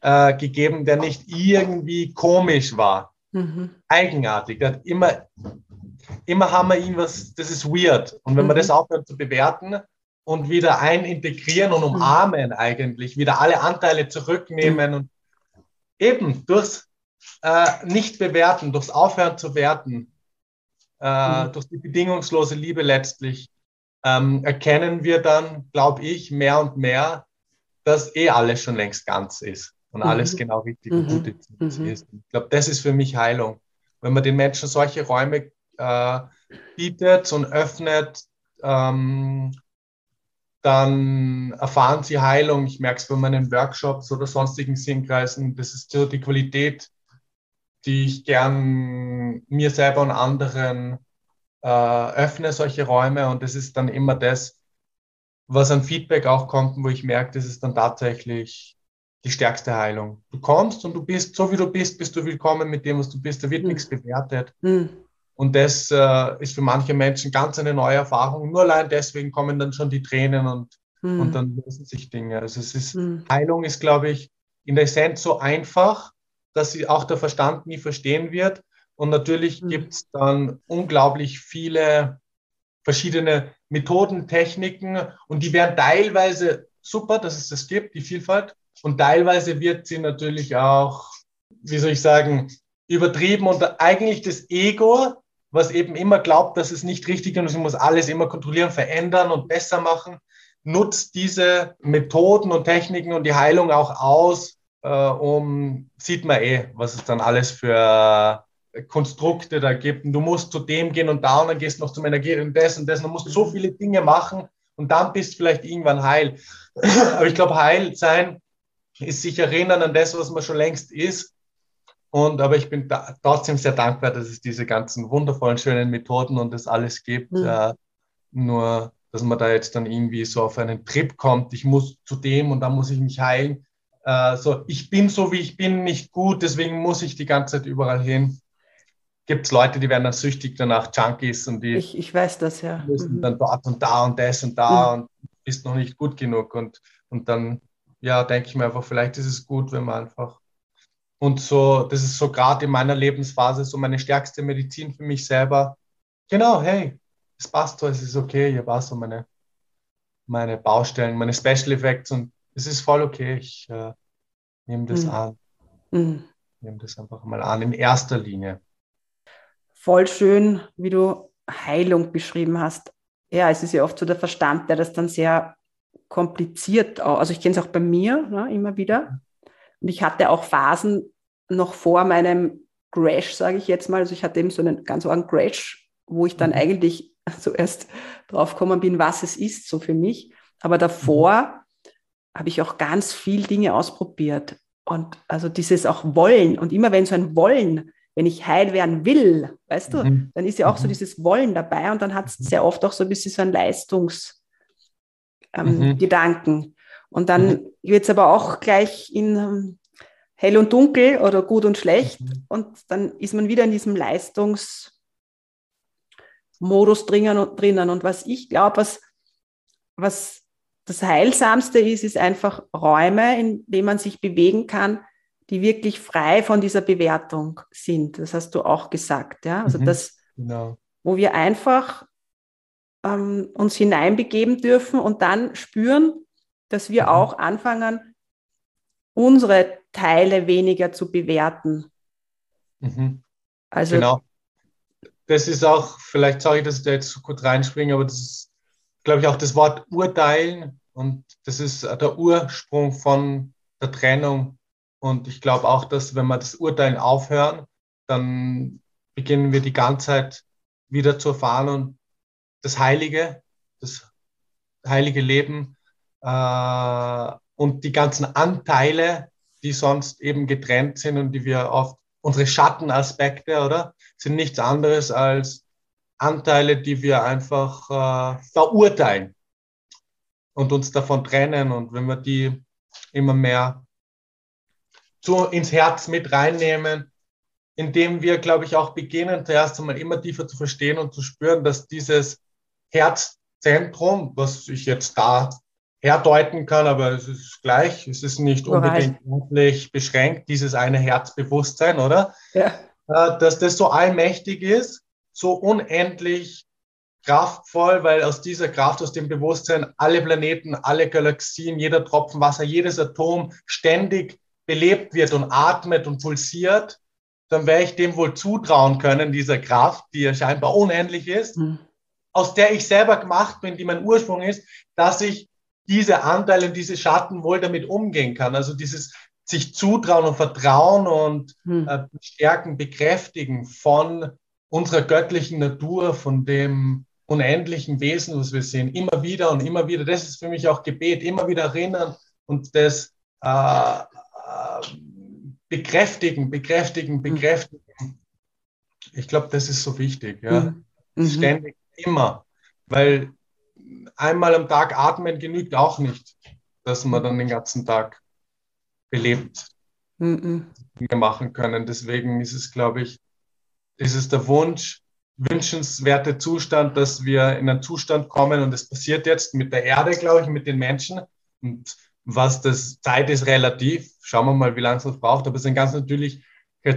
äh, gegeben, der nicht irgendwie komisch war. Mhm. Eigenartig. Der hat immer, immer haben wir ihn was, das ist weird. Und wenn mhm. man das aufhört zu bewerten, und wieder einintegrieren und umarmen eigentlich, wieder alle Anteile zurücknehmen und eben durchs äh, Nicht-Bewerten, durchs Aufhören zu werten, äh, mhm. durch die bedingungslose Liebe letztlich, ähm, erkennen wir dann, glaube ich, mehr und mehr, dass eh alles schon längst ganz ist und mhm. alles genau richtig und gut mhm. ist. Mhm. Ich glaube, das ist für mich Heilung. Wenn man den Menschen solche Räume äh, bietet und öffnet, ähm, dann erfahren sie Heilung. Ich merke es bei meinen Workshops oder sonstigen Sinnkreisen. Das ist so die Qualität, die ich gern mir selber und anderen äh, öffne, solche Räume. Und das ist dann immer das, was an Feedback auch kommt, wo ich merke, das ist dann tatsächlich die stärkste Heilung. Du kommst und du bist, so wie du bist, bist du willkommen mit dem, was du bist. Da wird mhm. nichts bewertet. Mhm. Und das äh, ist für manche Menschen ganz eine neue Erfahrung. Nur allein deswegen kommen dann schon die Tränen und, mhm. und dann lösen sich Dinge. Also es ist, mhm. Heilung ist, glaube ich, in der Essenz so einfach, dass sie auch der Verstand nie verstehen wird. Und natürlich mhm. gibt es dann unglaublich viele verschiedene Methoden, Techniken und die werden teilweise super, dass es das gibt, die Vielfalt. Und teilweise wird sie natürlich auch, wie soll ich sagen, übertrieben und eigentlich das Ego was eben immer glaubt, dass es nicht richtig ist und ich muss alles immer kontrollieren, verändern und besser machen, nutzt diese Methoden und Techniken und die Heilung auch aus, äh, um, sieht man eh, was es dann alles für Konstrukte da gibt. Und du musst zu dem gehen und da und dann gehst du noch zum Energie und das und das du musst so viele Dinge machen und dann bist du vielleicht irgendwann heil. Aber ich glaube, heil sein ist sich erinnern an das, was man schon längst ist und aber ich bin da, trotzdem sehr dankbar, dass es diese ganzen wundervollen, schönen Methoden und das alles gibt. Mhm. Äh, nur, dass man da jetzt dann irgendwie so auf einen Trip kommt, ich muss zu dem und dann muss ich mich heilen. Äh, so, ich bin so wie ich bin nicht gut, deswegen muss ich die ganze Zeit überall hin. Gibt es Leute, die werden dann süchtig danach, Junkies und die ich, ich weiß das ja. müssen mhm. dann dort und da und das und da mhm. und ist noch nicht gut genug. Und, und dann, ja, denke ich mir einfach, vielleicht ist es gut, wenn man einfach und so, das ist so gerade in meiner Lebensphase so meine stärkste Medizin für mich selber. Genau, hey, es passt so, es ist okay, hier war so meine, meine Baustellen, meine Special Effects und es ist voll okay. Ich äh, nehme das mhm. an. Mhm. Nehme das einfach mal an, in erster Linie. Voll schön, wie du Heilung beschrieben hast. Ja, es ist ja oft so der Verstand, der das dann sehr kompliziert, also ich kenne es auch bei mir ne, immer wieder, und ich hatte auch Phasen noch vor meinem Crash, sage ich jetzt mal. Also ich hatte eben so einen ganz argen Crash, wo ich dann mhm. eigentlich zuerst drauf gekommen bin, was es ist, so für mich. Aber davor mhm. habe ich auch ganz viel Dinge ausprobiert. Und also dieses auch Wollen. Und immer wenn so ein Wollen, wenn ich heil werden will, weißt du, mhm. dann ist ja auch so mhm. dieses Wollen dabei. Und dann hat es mhm. sehr oft auch so ein bisschen so ein Leistungsgedanken. Ähm, und dann mhm. wird es aber auch gleich in ähm, hell und dunkel oder gut und schlecht. Mhm. Und dann ist man wieder in diesem Leistungsmodus drinnen und, drinnen. und was ich glaube, was, was das Heilsamste ist, ist einfach Räume, in denen man sich bewegen kann, die wirklich frei von dieser Bewertung sind. Das hast du auch gesagt. Ja? Also mhm, das, genau. wo wir einfach ähm, uns hineinbegeben dürfen und dann spüren, dass wir auch anfangen, unsere Teile weniger zu bewerten. Mhm. Also genau. Das ist auch, vielleicht sorry, dass ich da jetzt so kurz reinspringe, aber das ist, glaube ich, auch das Wort urteilen und das ist der Ursprung von der Trennung. Und ich glaube auch, dass wenn wir das Urteilen aufhören, dann beginnen wir die Ganzheit wieder zu erfahren und das Heilige, das heilige Leben äh, und die ganzen Anteile, die sonst eben getrennt sind und die wir oft, unsere Schattenaspekte, oder? Sind nichts anderes als Anteile, die wir einfach äh, verurteilen und uns davon trennen. Und wenn wir die immer mehr zu, ins Herz mit reinnehmen, indem wir, glaube ich, auch beginnen, zuerst einmal immer tiefer zu verstehen und zu spüren, dass dieses Herzzentrum, was ich jetzt da herdeuten kann, aber es ist gleich, es ist nicht unbedingt beschränkt, dieses eine Herzbewusstsein, oder? Ja. Äh, dass das so allmächtig ist, so unendlich kraftvoll, weil aus dieser Kraft, aus dem Bewusstsein alle Planeten, alle Galaxien, jeder Tropfen Wasser, jedes Atom ständig belebt wird und atmet und pulsiert, dann werde ich dem wohl zutrauen können, dieser Kraft, die ja scheinbar unendlich ist, mhm. aus der ich selber gemacht bin, die mein Ursprung ist, dass ich diese Anteile, diese Schatten wohl damit umgehen kann. Also dieses sich zutrauen und vertrauen und mhm. äh, stärken, bekräftigen von unserer göttlichen Natur, von dem unendlichen Wesen, was wir sehen, immer wieder und immer wieder. Das ist für mich auch Gebet, immer wieder erinnern und das äh, bekräftigen, bekräftigen, mhm. bekräftigen. Ich glaube, das ist so wichtig. Ja? Mhm. mhm. Ständig, immer. Weil einmal am Tag atmen genügt auch nicht, dass man dann den ganzen Tag belebt mhm. machen können. Deswegen ist es, glaube ich, ist es der Wunsch, wünschenswerte Zustand, dass wir in einen Zustand kommen und es passiert jetzt mit der Erde, glaube ich, mit den Menschen. Und was das Zeit ist relativ. Schauen wir mal, wie lange es braucht. Aber es ist ein ganz natürlicher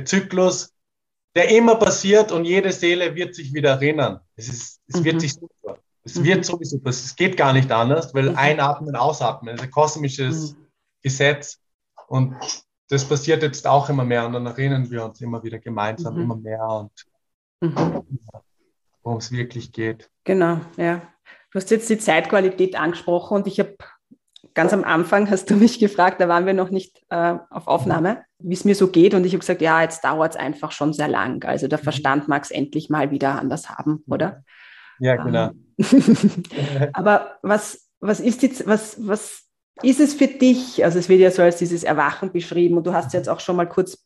Zyklus, der immer passiert und jede Seele wird sich wieder erinnern. Es, ist, es mhm. wird sich super. Es mhm. wird sowieso passieren. Es geht gar nicht anders, weil mhm. einatmen, ausatmen, das ist ein kosmisches mhm. Gesetz. Und das passiert jetzt auch immer mehr und dann erinnern wir uns immer wieder gemeinsam, mhm. immer mehr und mhm. worum es wirklich geht. Genau, ja. Du hast jetzt die Zeitqualität angesprochen und ich habe ganz am Anfang hast du mich gefragt, da waren wir noch nicht äh, auf Aufnahme, wie es mir so geht. Und ich habe gesagt, ja, jetzt dauert es einfach schon sehr lang. Also der mhm. Verstand mag es endlich mal wieder anders haben, oder? Ja, genau. Ähm, aber was, was ist jetzt, was, was ist es für dich? Also es wird ja so als dieses Erwachen beschrieben und du hast jetzt auch schon mal kurz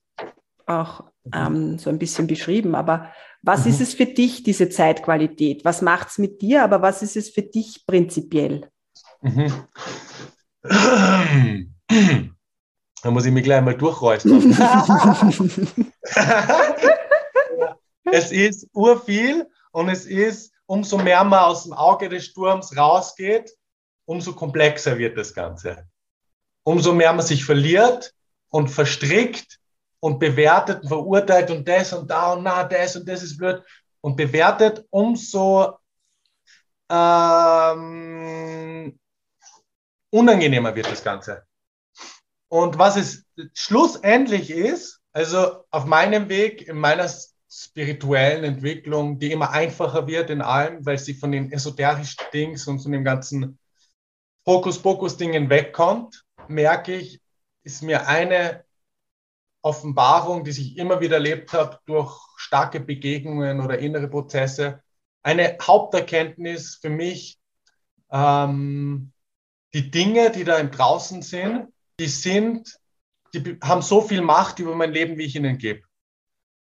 auch ähm, so ein bisschen beschrieben, aber was mhm. ist es für dich, diese Zeitqualität? Was macht es mit dir, aber was ist es für dich prinzipiell? Mhm. Da muss ich mich gleich mal durchräuspern. es ist urviel und es ist, umso mehr man aus dem Auge des Sturms rausgeht, umso komplexer wird das Ganze. Umso mehr man sich verliert und verstrickt und bewertet und verurteilt und das und da und na, das und das ist blöd und bewertet, umso ähm, unangenehmer wird das Ganze. Und was es schlussendlich ist, also auf meinem Weg, in meiner spirituellen Entwicklung, die immer einfacher wird in allem, weil sie von den esoterischen Dings und von dem ganzen Hokuspokus-Dingen wegkommt, merke ich, ist mir eine Offenbarung, die sich immer wieder erlebt habe durch starke Begegnungen oder innere Prozesse, eine Haupterkenntnis für mich, ähm, die Dinge, die da im Draußen sind, die sind, die haben so viel Macht über mein Leben, wie ich ihnen gebe.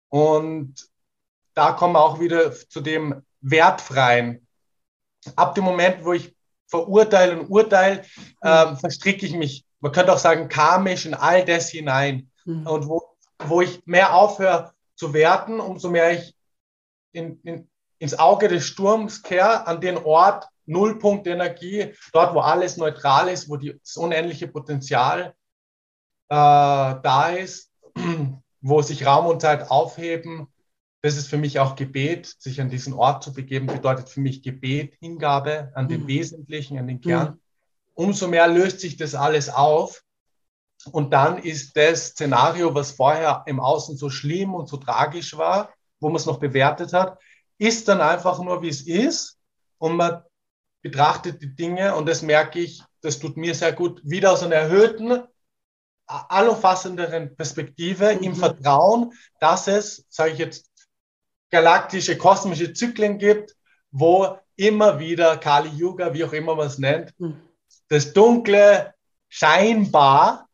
Und da kommen wir auch wieder zu dem Wertfreien. Ab dem Moment, wo ich verurteile und urteile, äh, verstricke ich mich, man könnte auch sagen, karmisch in all das hinein. Mhm. Und wo, wo ich mehr aufhöre zu werten, umso mehr ich in, in, ins Auge des Sturms kehre, an den Ort, Nullpunkt Energie, dort, wo alles neutral ist, wo das unendliche Potenzial äh, da ist, wo sich Raum und Zeit aufheben. Das ist für mich auch Gebet, sich an diesen Ort zu begeben, bedeutet für mich Gebet, Hingabe an den mhm. Wesentlichen, an den Kern. Mhm. Umso mehr löst sich das alles auf. Und dann ist das Szenario, was vorher im Außen so schlimm und so tragisch war, wo man es noch bewertet hat, ist dann einfach nur, wie es ist. Und man betrachtet die Dinge und das merke ich, das tut mir sehr gut, wieder aus einer erhöhten, allumfassenderen Perspektive mhm. im Vertrauen, dass es, sage ich jetzt, galaktische, kosmische Zyklen gibt, wo immer wieder Kali Yuga, wie auch immer man es nennt, mhm. das Dunkle scheinbar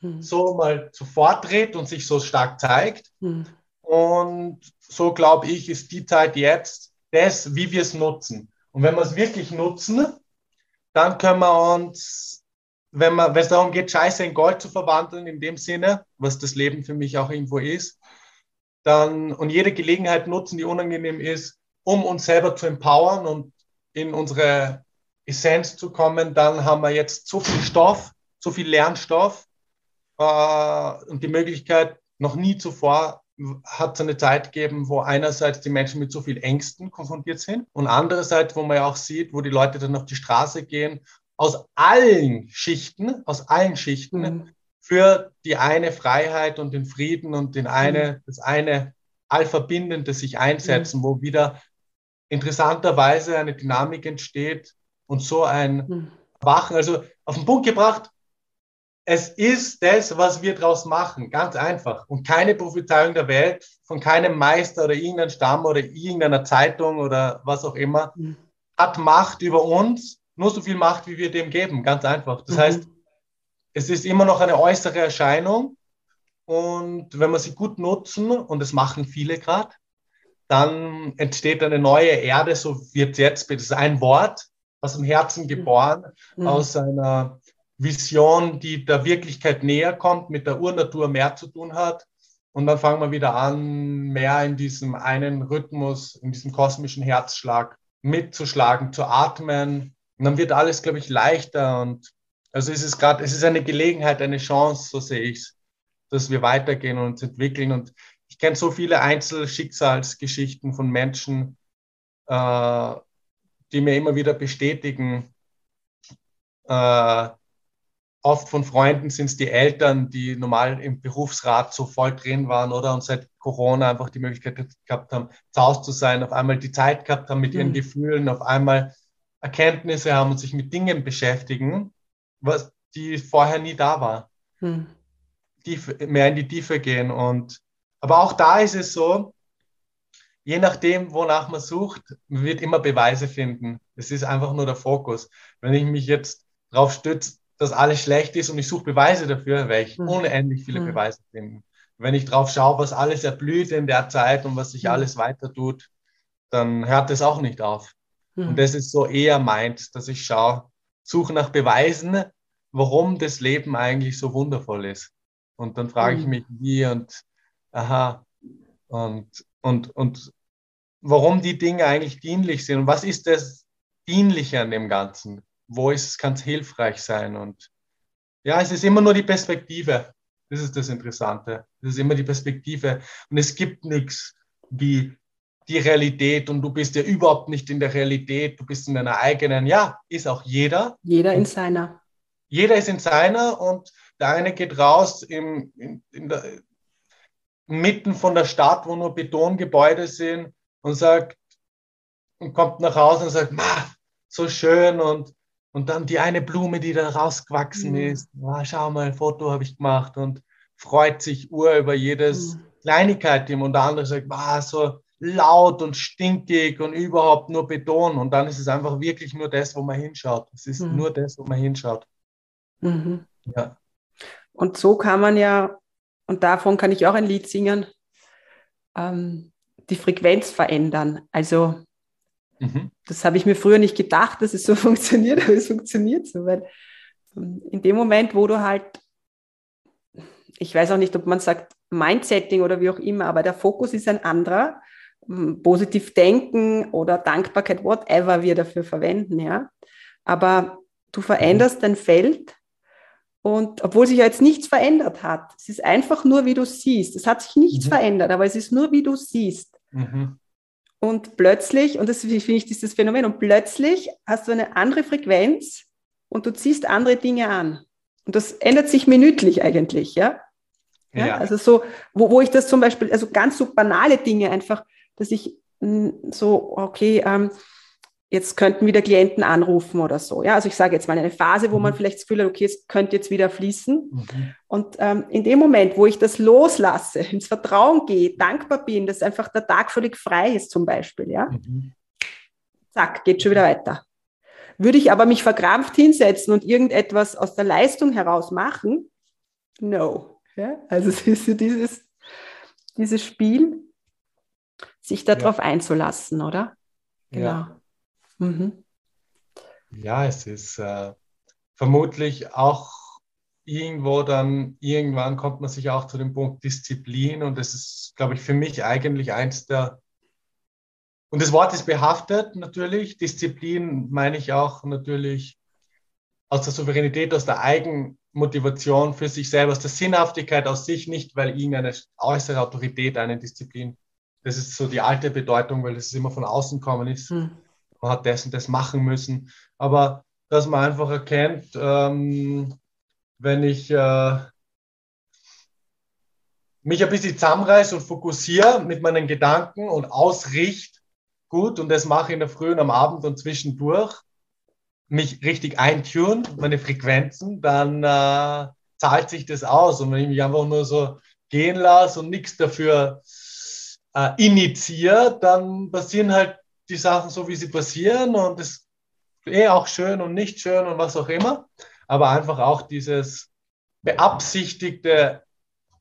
mhm. so mal sofort tritt und sich so stark zeigt. Mhm. Und so glaube ich, ist die Zeit jetzt das, wie wir es nutzen. Und wenn wir es wirklich nutzen, dann können wir uns, wenn, man, wenn es darum geht, Scheiße in Gold zu verwandeln, in dem Sinne, was das Leben für mich auch irgendwo ist, dann und jede Gelegenheit nutzen, die unangenehm ist, um uns selber zu empowern und in unsere Essenz zu kommen, dann haben wir jetzt so viel Stoff, so viel Lernstoff äh, und die Möglichkeit, noch nie zuvor hat es eine Zeit gegeben, wo einerseits die Menschen mit so viel Ängsten konfrontiert sind und andererseits, wo man ja auch sieht, wo die Leute dann auf die Straße gehen, aus allen Schichten, aus allen Schichten mhm. für die eine Freiheit und den Frieden und den eine, mhm. das eine Allverbindende sich einsetzen, mhm. wo wieder interessanterweise eine Dynamik entsteht und so ein mhm. Wachen, also auf den Punkt gebracht, es ist das, was wir daraus machen, ganz einfach. Und keine Prophezeiung der Welt von keinem Meister oder irgendeinem Stamm oder irgendeiner Zeitung oder was auch immer mhm. hat Macht über uns, nur so viel Macht, wie wir dem geben, ganz einfach. Das mhm. heißt, es ist immer noch eine äußere Erscheinung und wenn wir sie gut nutzen, und das machen viele gerade, dann entsteht eine neue Erde, so wird jetzt, das ist ein Wort, aus dem Herzen geboren, mhm. aus einer Vision, die der Wirklichkeit näher kommt, mit der Urnatur mehr zu tun hat. Und dann fangen wir wieder an, mehr in diesem einen Rhythmus, in diesem kosmischen Herzschlag mitzuschlagen, zu atmen. Und dann wird alles, glaube ich, leichter. Und also es ist gerade, es ist eine Gelegenheit, eine Chance, so sehe ich es, dass wir weitergehen und uns entwickeln. Und ich kenne so viele Einzelschicksalsgeschichten von Menschen, äh, die mir immer wieder bestätigen, äh, oft von Freunden sind es die Eltern, die normal im Berufsrat so voll drin waren oder und seit Corona einfach die Möglichkeit gehabt haben, zu Hause zu sein, auf einmal die Zeit gehabt haben mit ihren mhm. Gefühlen, auf einmal Erkenntnisse haben und sich mit Dingen beschäftigen, was die vorher nie da war. Mhm. Die mehr in die Tiefe gehen. Und aber auch da ist es so, je nachdem, wonach man sucht, man wird immer Beweise finden. Es ist einfach nur der Fokus. Wenn ich mich jetzt darauf stütze, dass alles schlecht ist und ich suche Beweise dafür, werde ich mhm. unendlich viele mhm. Beweise finden. Wenn ich drauf schaue, was alles erblüht in der Zeit und was sich mhm. alles weiter tut, dann hört es auch nicht auf. Mhm. Und das ist so eher meint, dass ich schaue, suche nach Beweisen, warum das Leben eigentlich so wundervoll ist. Und dann frage ich mhm. mich, wie und aha, und, und, und warum die Dinge eigentlich dienlich sind und was ist das Dienliche an dem Ganzen? wo ist es, kann es hilfreich sein. Und ja, es ist immer nur die Perspektive. Das ist das Interessante. Es ist immer die Perspektive. Und es gibt nichts wie die Realität und du bist ja überhaupt nicht in der Realität, du bist in deiner eigenen, ja, ist auch jeder. Jeder in seiner. Jeder ist in seiner und der eine geht raus im, in, in der, mitten von der Stadt, wo nur Betongebäude sind und sagt, und kommt nach Hause und sagt, Ma, so schön und und dann die eine Blume, die da rausgewachsen mhm. ist. Oh, schau mal, ein Foto habe ich gemacht und freut sich ur über jedes mhm. Kleinigkeit. Und der andere sagt, wow, so laut und stinkig und überhaupt nur Beton. Und dann ist es einfach wirklich nur das, wo man hinschaut. Es ist mhm. nur das, wo man hinschaut. Mhm. Ja. Und so kann man ja, und davon kann ich auch ein Lied singen, ähm, die Frequenz verändern. Also Mhm. Das habe ich mir früher nicht gedacht, dass es so funktioniert, aber es funktioniert so, weil ähm, in dem Moment, wo du halt, ich weiß auch nicht, ob man sagt Mindsetting oder wie auch immer, aber der Fokus ist ein anderer, positiv denken oder Dankbarkeit, whatever wir dafür verwenden, ja. Aber du veränderst dein Feld und obwohl sich ja jetzt nichts verändert hat, es ist einfach nur, wie du siehst. Es hat sich nichts mhm. verändert, aber es ist nur, wie du siehst. Mhm. Und plötzlich, und das finde ich dieses Phänomen, und plötzlich hast du eine andere Frequenz und du ziehst andere Dinge an. Und das ändert sich minütlich eigentlich, ja? ja? ja. Also so, wo, wo ich das zum Beispiel, also ganz so banale Dinge einfach, dass ich hm, so, okay, ähm, jetzt könnten wieder Klienten anrufen oder so. Ja, also ich sage jetzt mal eine Phase, wo man mhm. vielleicht das Gefühl hat, okay, es könnte jetzt wieder fließen. Mhm. Und ähm, in dem Moment, wo ich das loslasse, ins Vertrauen gehe, dankbar bin, dass einfach der Tag völlig frei ist zum Beispiel, ja, mhm. zack, geht schon wieder weiter. Würde ich aber mich verkrampft hinsetzen und irgendetwas aus der Leistung heraus machen, no. Ja? Also es ist dieses, dieses Spiel, sich darauf ja. einzulassen, oder? Genau. Ja. Mhm. Ja, es ist äh, vermutlich auch irgendwo dann, irgendwann kommt man sich auch zu dem Punkt Disziplin und das ist, glaube ich, für mich eigentlich eins der, und das Wort ist behaftet natürlich, Disziplin meine ich auch natürlich aus der Souveränität, aus der Eigenmotivation für sich selber, aus der Sinnhaftigkeit aus sich, nicht weil irgendeine äußere Autorität eine Disziplin, das ist so die alte Bedeutung, weil das immer von außen kommen ist. Hm man hat das und das machen müssen. Aber dass man einfach erkennt, ähm, wenn ich äh, mich ein bisschen zusammenreiße und fokussiere mit meinen Gedanken und ausrichte, gut, und das mache ich in der Früh und am Abend und zwischendurch, mich richtig eintun, meine Frequenzen, dann äh, zahlt sich das aus. Und wenn ich mich einfach nur so gehen lasse und nichts dafür äh, initiiere, dann passieren halt die Sachen so, wie sie passieren und es ist eh auch schön und nicht schön und was auch immer. Aber einfach auch dieses beabsichtigte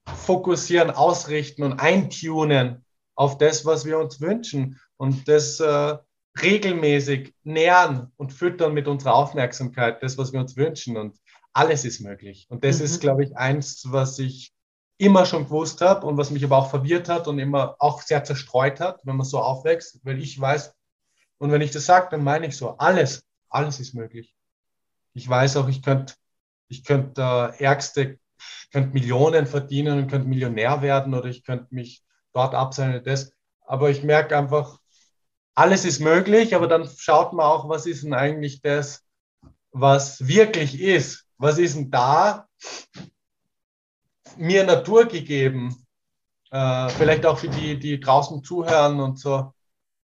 Fokussieren, Ausrichten und Eintunen auf das, was wir uns wünschen und das äh, regelmäßig nähern und füttern mit unserer Aufmerksamkeit, das, was wir uns wünschen. Und alles ist möglich. Und das mhm. ist, glaube ich, eins, was ich immer schon gewusst habe und was mich aber auch verwirrt hat und immer auch sehr zerstreut hat, wenn man so aufwächst, weil ich weiß, und wenn ich das sage, dann meine ich so, alles, alles ist möglich. Ich weiß auch, ich könnte ich könnte äh, Ärgste, könnte Millionen verdienen und könnte Millionär werden oder ich könnte mich dort abseilen das. Aber ich merke einfach, alles ist möglich, aber dann schaut man auch, was ist denn eigentlich das, was wirklich ist? Was ist denn da mir Natur gegeben? Äh, vielleicht auch für die, die draußen zuhören und so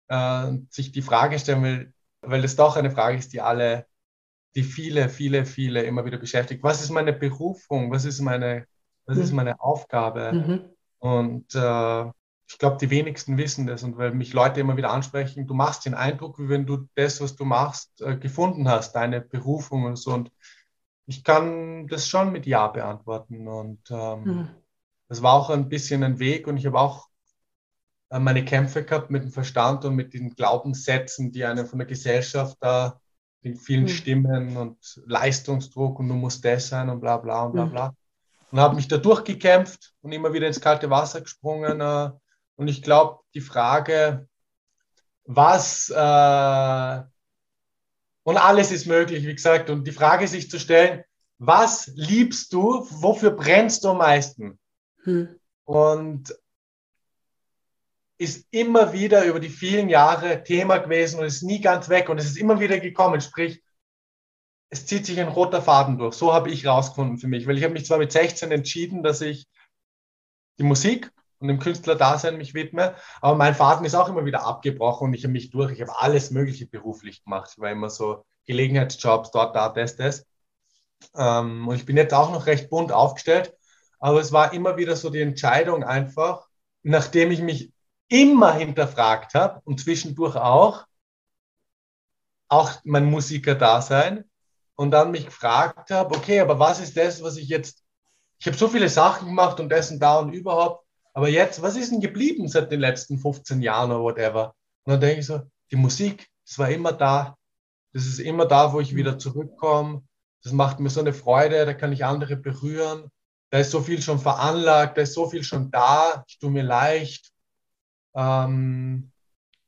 äh, sich die Frage stellen, weil, weil das doch eine Frage ist, die alle, die viele, viele, viele immer wieder beschäftigt. Was ist meine Berufung? Was ist meine, was ist mhm. meine Aufgabe? Mhm. Und äh, ich glaube, die wenigsten wissen das. Und weil mich Leute immer wieder ansprechen, du machst den Eindruck, wie wenn du das, was du machst, äh, gefunden hast, deine Berufung und so. Und ich kann das schon mit Ja beantworten. Und ähm, mhm. das war auch ein bisschen ein Weg. Und ich habe auch äh, meine Kämpfe gehabt mit dem Verstand und mit den Glaubenssätzen, die einem von der Gesellschaft da, den vielen mhm. Stimmen und Leistungsdruck und du musst das sein und bla bla und bla hm. bla. Mhm. Und habe mich da durchgekämpft und immer wieder ins kalte Wasser gesprungen. Äh, und ich glaube, die Frage, was äh, und alles ist möglich, wie gesagt, und die Frage sich zu stellen, was liebst du, wofür brennst du am meisten? Hm. Und ist immer wieder über die vielen Jahre Thema gewesen und ist nie ganz weg und es ist immer wieder gekommen. Sprich, es zieht sich ein roter Faden durch. So habe ich rausgefunden für mich, weil ich habe mich zwar mit 16 entschieden, dass ich die Musik und dem Künstlerdasein mich widme, aber mein Faden ist auch immer wieder abgebrochen und ich habe mich durch. Ich habe alles Mögliche beruflich gemacht. Ich war immer so Gelegenheitsjobs, dort, da, das, das. Ähm, und ich bin jetzt auch noch recht bunt aufgestellt, aber es war immer wieder so die Entscheidung einfach, nachdem ich mich immer hinterfragt habe und zwischendurch auch, auch mein Musiker-Dasein und dann mich gefragt habe, okay, aber was ist das, was ich jetzt, ich habe so viele Sachen gemacht und das und da und überhaupt, aber jetzt, was ist denn geblieben seit den letzten 15 Jahren oder whatever? Und dann denke ich so, die Musik, das war immer da, das ist immer da, wo ich wieder zurückkomme, das macht mir so eine Freude, da kann ich andere berühren, da ist so viel schon veranlagt, da ist so viel schon da, ich tue mir leicht, ähm,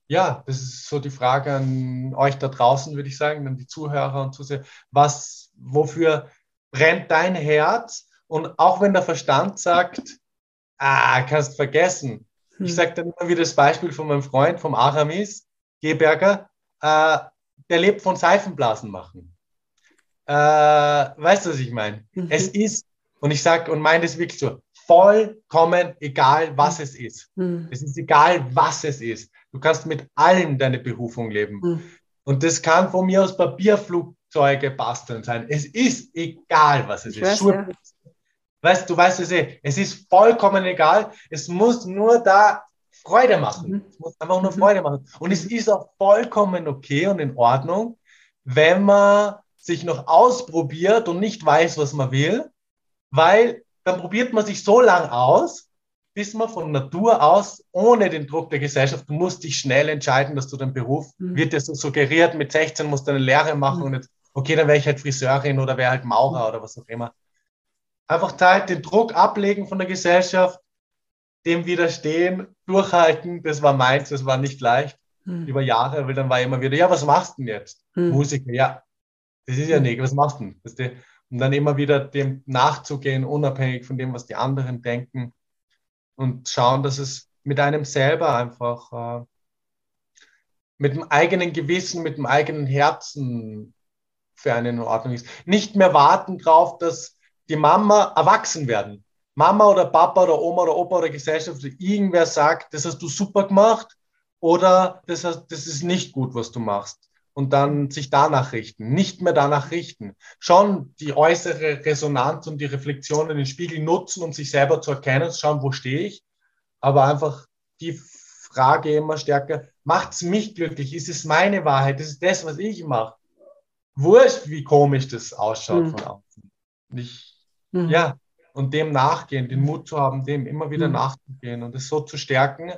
ja, das ist so die Frage an euch da draußen, würde ich sagen, an die Zuhörer und Zuseher. Was, wofür brennt dein Herz? Und auch wenn der Verstand sagt, ah, kannst vergessen. Hm. Ich sage dann immer wieder das Beispiel von meinem Freund, vom Aramis Geberger, äh, der lebt von Seifenblasen machen. äh, weißt du, was ich meine? Mhm. Es ist, und ich sage und meine das wirklich so, vollkommen egal, was es ist. Mhm. Es ist egal, was es ist. Du kannst mit allem deine Berufung leben. Mhm. Und das kann von mir aus Papierflugzeuge basteln sein. Es ist egal, was es ich ist. Weiß, ja. Weißt du, weißt es eh. Es ist vollkommen egal. Es muss nur da Freude machen. Mhm. Es muss einfach nur mhm. Freude machen. Und es ist auch vollkommen okay und in Ordnung, wenn man sich noch ausprobiert und nicht weiß, was man will, weil dann probiert man sich so lang aus, bis man von Natur aus, ohne den Druck der Gesellschaft, du musst dich schnell entscheiden, dass du den Beruf, mhm. wird dir so suggeriert, mit 16 musst du eine Lehre machen mhm. und jetzt, okay, dann wäre ich halt Friseurin oder wäre halt Maurer oder was auch immer. Einfach Zeit, den Druck ablegen von der Gesellschaft, dem widerstehen, durchhalten, das war meins, das war nicht leicht mhm. über Jahre, weil dann war immer wieder, ja, was machst du denn jetzt? Mhm. Musiker, ja, das ist ja hm. nicht, was machst du denn? Und dann immer wieder dem nachzugehen, unabhängig von dem, was die anderen denken und schauen, dass es mit einem selber einfach, äh, mit dem eigenen Gewissen, mit dem eigenen Herzen für einen in Ordnung ist. Nicht mehr warten drauf, dass die Mama erwachsen werden. Mama oder Papa oder Oma oder Opa oder Gesellschaft oder irgendwer sagt, das hast du super gemacht oder das, hast, das ist nicht gut, was du machst und dann sich danach richten, nicht mehr danach richten. Schon die äußere Resonanz und die Reflexion in den Spiegel nutzen, um sich selber zu erkennen, zu schauen, wo stehe ich, aber einfach die Frage immer stärker, macht es mich glücklich? Ist es meine Wahrheit? Ist es das, was ich mache? Wurscht, wie komisch das ausschaut mhm. von außen. Ich, mhm. Ja, und dem nachgehen, den Mut zu haben, dem immer wieder mhm. nachzugehen und es so zu stärken.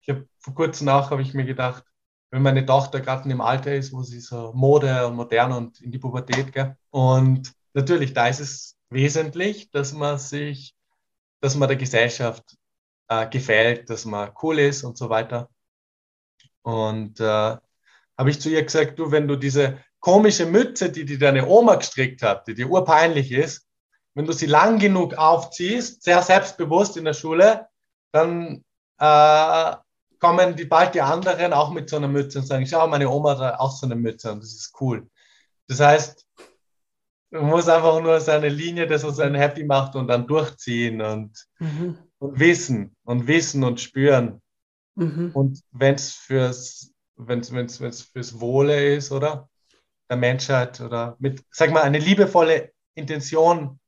Ich habe vor kurzem auch, habe ich mir gedacht, wenn meine Tochter gerade in dem Alter ist, wo sie so Mode und modern und in die Pubertät geht. Und natürlich, da ist es wesentlich, dass man sich, dass man der Gesellschaft äh, gefällt, dass man cool ist und so weiter. Und äh, habe ich zu ihr gesagt, du, wenn du diese komische Mütze, die, die deine Oma gestrickt hat, die dir urpeinlich ist, wenn du sie lang genug aufziehst, sehr selbstbewusst in der Schule, dann äh, kommen die, bald die anderen auch mit so einer Mütze und sagen, schau, meine Oma hat auch so eine Mütze und das ist cool. Das heißt, man muss einfach nur seine Linie, das was einen happy macht und dann durchziehen und, mhm. und wissen und wissen und spüren. Mhm. Und wenn es fürs, wenn's, wenn's, wenn's fürs Wohle ist, oder? Der Menschheit oder mit, sag mal, eine liebevolle Intention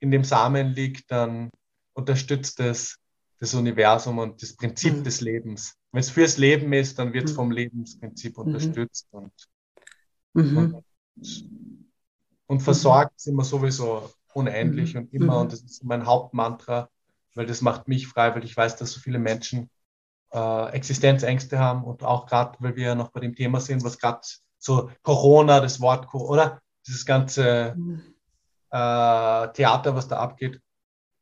in dem Samen liegt, dann unterstützt es das Universum und das Prinzip mhm. des Lebens. Wenn es fürs Leben ist, dann wird es mhm. vom Lebensprinzip mhm. unterstützt und, mhm. und, und, versorgt sind wir sowieso unendlich und immer. Und das ist mein Hauptmantra, weil das macht mich frei, weil ich weiß, dass so viele Menschen äh, Existenzängste haben und auch gerade, weil wir ja noch bei dem Thema sind, was gerade so Corona, das Wort, oder dieses ganze äh, Theater, was da abgeht,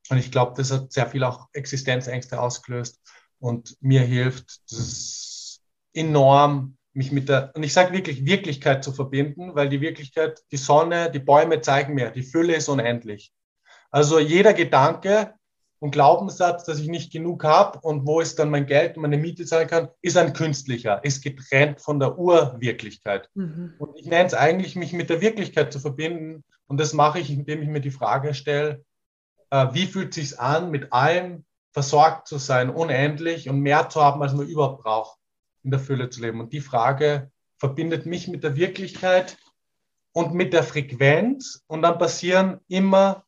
und ich glaube, das hat sehr viel auch Existenzängste ausgelöst und mir hilft das enorm, mich mit der, und ich sage wirklich, Wirklichkeit zu verbinden, weil die Wirklichkeit, die Sonne, die Bäume zeigen mir, die Fülle ist unendlich. Also jeder Gedanke und Glaubenssatz, dass ich nicht genug habe und wo ist dann mein Geld und meine Miete zahlen kann, ist ein künstlicher, ist getrennt von der Urwirklichkeit. Mhm. Und ich nenne es eigentlich, mich mit der Wirklichkeit zu verbinden. Und das mache ich, indem ich mir die Frage stelle, äh, wie fühlt es sich an, mit allem versorgt zu sein, unendlich und mehr zu haben, als man überhaupt braucht, in der Fülle zu leben. Und die Frage verbindet mich mit der Wirklichkeit und mit der Frequenz. Und dann passieren immer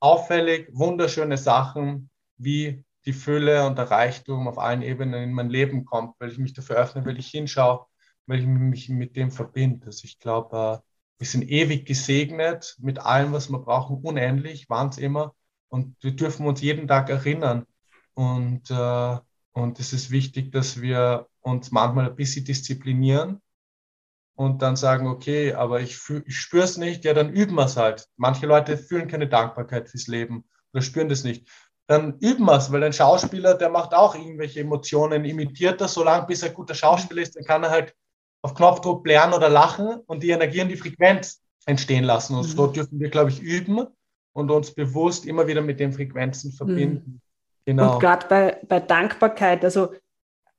auffällig wunderschöne Sachen, wie die Fülle und der Reichtum auf allen Ebenen in mein Leben kommt, weil ich mich dafür öffne, weil ich hinschaue, weil ich mich mit dem verbinde. Also ich glaube, äh, wir sind ewig gesegnet mit allem, was wir brauchen, unendlich, waren es immer. Und wir dürfen uns jeden Tag erinnern. Und, äh, und es ist wichtig, dass wir uns manchmal ein bisschen disziplinieren und dann sagen, okay, aber ich, ich spüre es nicht, ja, dann üben wir es halt. Manche Leute fühlen keine Dankbarkeit fürs Leben oder spüren das nicht. Dann üben wir es, weil ein Schauspieler, der macht auch irgendwelche Emotionen, imitiert das, solange bis er guter Schauspieler ist, dann kann er halt auf Knopfdruck lernen oder lachen und die Energie und die Frequenz entstehen lassen. Und mhm. so dürfen wir, glaube ich, üben und uns bewusst immer wieder mit den Frequenzen verbinden. Mhm. Genau. Und gerade bei, bei Dankbarkeit, also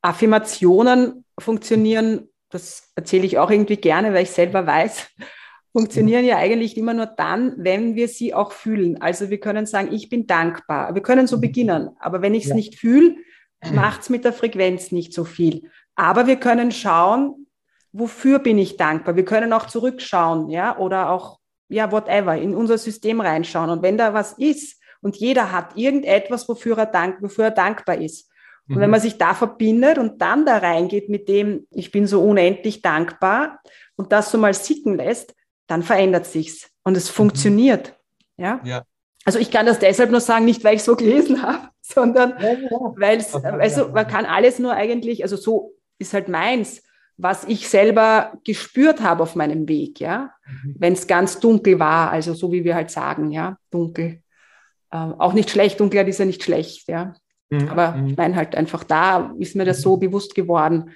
Affirmationen funktionieren, das erzähle ich auch irgendwie gerne, weil ich selber weiß, funktionieren ja eigentlich immer nur dann, wenn wir sie auch fühlen. Also wir können sagen, ich bin dankbar. Wir können so mhm. beginnen. Aber wenn ich es ja. nicht fühle, macht es mit der Frequenz nicht so viel. Aber wir können schauen, wofür bin ich dankbar. Wir können auch zurückschauen, ja, oder auch, ja, whatever, in unser System reinschauen. Und wenn da was ist und jeder hat irgendetwas, wofür er, dank, wofür er dankbar ist. Und mhm. wenn man sich da verbindet und dann da reingeht mit dem, ich bin so unendlich dankbar und das so mal sicken lässt, dann verändert sich's und es mhm. funktioniert. Ja? ja. Also ich kann das deshalb nur sagen, nicht weil ich so gelesen habe, sondern ja, ja. weil es, also man kann alles nur eigentlich, also so ist halt meins, was ich selber gespürt habe auf meinem Weg, ja. Mhm. Wenn es ganz dunkel war, also so wie wir halt sagen, ja, dunkel. Ähm, auch nicht schlecht, dunkel ist ja nicht schlecht, ja. Mhm. Aber mhm. ich meine halt einfach da ist mir das so mhm. bewusst geworden.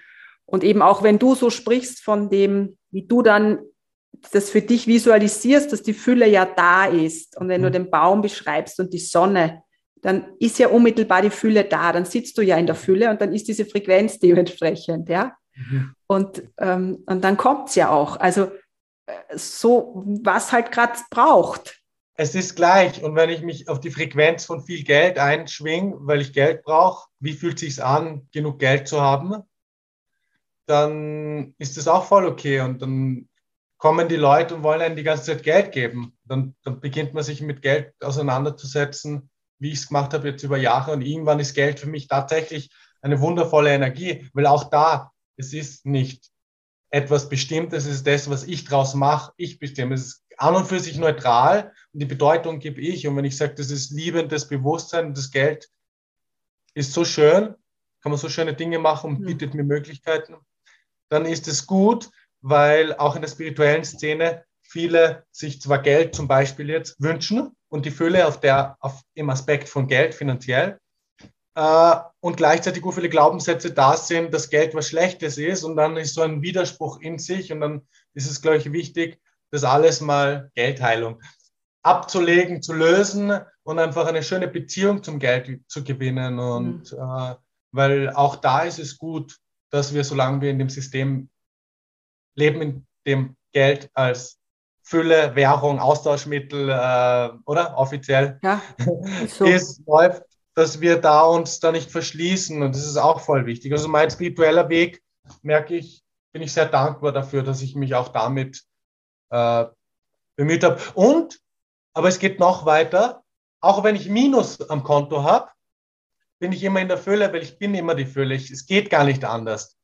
Und eben auch wenn du so sprichst von dem, wie du dann das für dich visualisierst, dass die Fülle ja da ist. Und wenn du mhm. den Baum beschreibst und die Sonne, dann ist ja unmittelbar die Fülle da. Dann sitzt du ja in der Fülle und dann ist diese Frequenz dementsprechend, ja. Mhm. Und, ähm, und dann kommt es ja auch. Also äh, so, was halt gerade braucht. Es ist gleich. Und wenn ich mich auf die Frequenz von viel Geld einschwinge, weil ich Geld brauche, wie fühlt es sich an, genug Geld zu haben? Dann ist das auch voll okay. Und dann kommen die Leute und wollen einem die ganze Zeit Geld geben. Dann, dann beginnt man sich mit Geld auseinanderzusetzen, wie ich es gemacht habe jetzt über Jahre. Und irgendwann ist Geld für mich tatsächlich eine wundervolle Energie, weil auch da, es ist nicht etwas Bestimmtes, es ist das, was ich draus mache, ich bestimme. Es ist an und für sich neutral und die Bedeutung gebe ich. Und wenn ich sage, das ist liebendes Bewusstsein, das Geld ist so schön, kann man so schöne Dinge machen und bietet mir Möglichkeiten, dann ist es gut, weil auch in der spirituellen Szene viele sich zwar Geld zum Beispiel jetzt wünschen und die Fülle auf der, auf, im Aspekt von Geld finanziell äh, und gleichzeitig auch viele Glaubenssätze da sind, dass Geld was Schlechtes ist und dann ist so ein Widerspruch in sich und dann ist es, glaube ich, wichtig, das alles mal Geldheilung abzulegen, zu lösen und einfach eine schöne Beziehung zum Geld zu gewinnen und mhm. äh, weil auch da ist es gut, dass wir, solange wir in dem System leben in dem Geld als Fülle, Währung, Austauschmittel, äh, oder offiziell ja, so. ist, läuft, dass wir da uns da nicht verschließen. Und das ist auch voll wichtig. Also mein spiritueller Weg, merke ich, bin ich sehr dankbar dafür, dass ich mich auch damit äh, bemüht habe. Und, aber es geht noch weiter, auch wenn ich Minus am Konto habe, bin ich immer in der Fülle, weil ich bin immer die Fülle. Ich, es geht gar nicht anders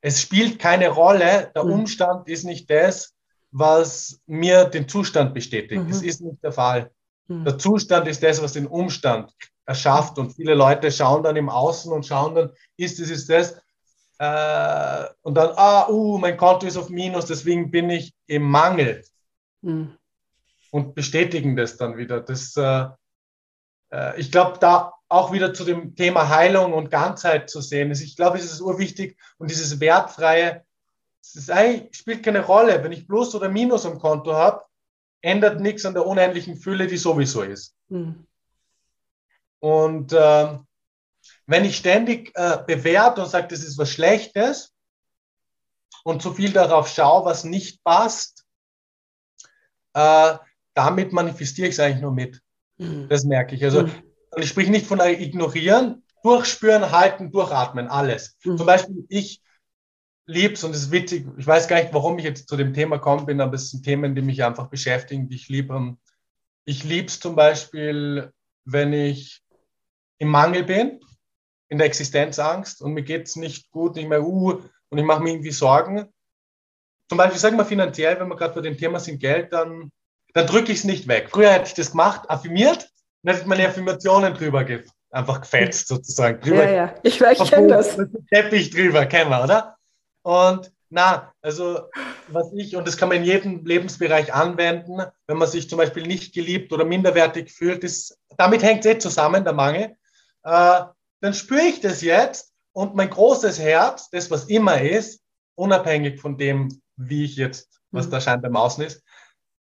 es spielt keine Rolle. Der mhm. Umstand ist nicht das, was mir den Zustand bestätigt. Mhm. Das ist nicht der Fall. Mhm. Der Zustand ist das, was den Umstand erschafft. Und viele Leute schauen dann im Außen und schauen dann, ist das, ist das. Äh, und dann, ah, uh, mein Konto ist auf Minus, deswegen bin ich im Mangel. Mhm. Und bestätigen das dann wieder. Das, äh, äh, ich glaube, da auch wieder zu dem Thema Heilung und Ganzheit zu sehen ist. Ich glaube, es ist urwichtig und dieses Wertfreie, es spielt keine Rolle. Wenn ich Plus oder Minus am Konto habe, ändert nichts an der unendlichen Fülle, die sowieso ist. Mhm. Und äh, wenn ich ständig äh, bewerte und sage, das ist was Schlechtes und zu viel darauf schaue, was nicht passt, äh, damit manifestiere ich es eigentlich nur mit. Mhm. Das merke ich. Also mhm. Ich spreche nicht von ignorieren, durchspüren, halten, durchatmen, alles. Mhm. Zum Beispiel, ich lieb's und es ist witzig, ich weiß gar nicht, warum ich jetzt zu dem Thema gekommen bin, aber es sind Themen, die mich einfach beschäftigen, die ich liebe. Ich lieb's zum Beispiel, wenn ich im Mangel bin, in der Existenzangst und mir geht's nicht gut, nicht mehr, uh, und ich mache mir irgendwie Sorgen. Zum Beispiel, sagen wir finanziell, wenn wir gerade bei dem Thema sind, Geld, dann, dann drücke ich es nicht weg. Früher hätte ich das gemacht, affirmiert, dann hätte man Affirmationen drüber ge einfach gefetzt sozusagen. Drüber ja, ja, ich, ich kenne das. Teppich drüber, kennen wir, oder? Und na, also was ich, und das kann man in jedem Lebensbereich anwenden, wenn man sich zum Beispiel nicht geliebt oder minderwertig fühlt, ist, damit hängt es eh zusammen, der Mangel, äh, dann spüre ich das jetzt und mein großes Herz, das was immer ist, unabhängig von dem, wie ich jetzt, was mhm. da scheint beim Außen ist,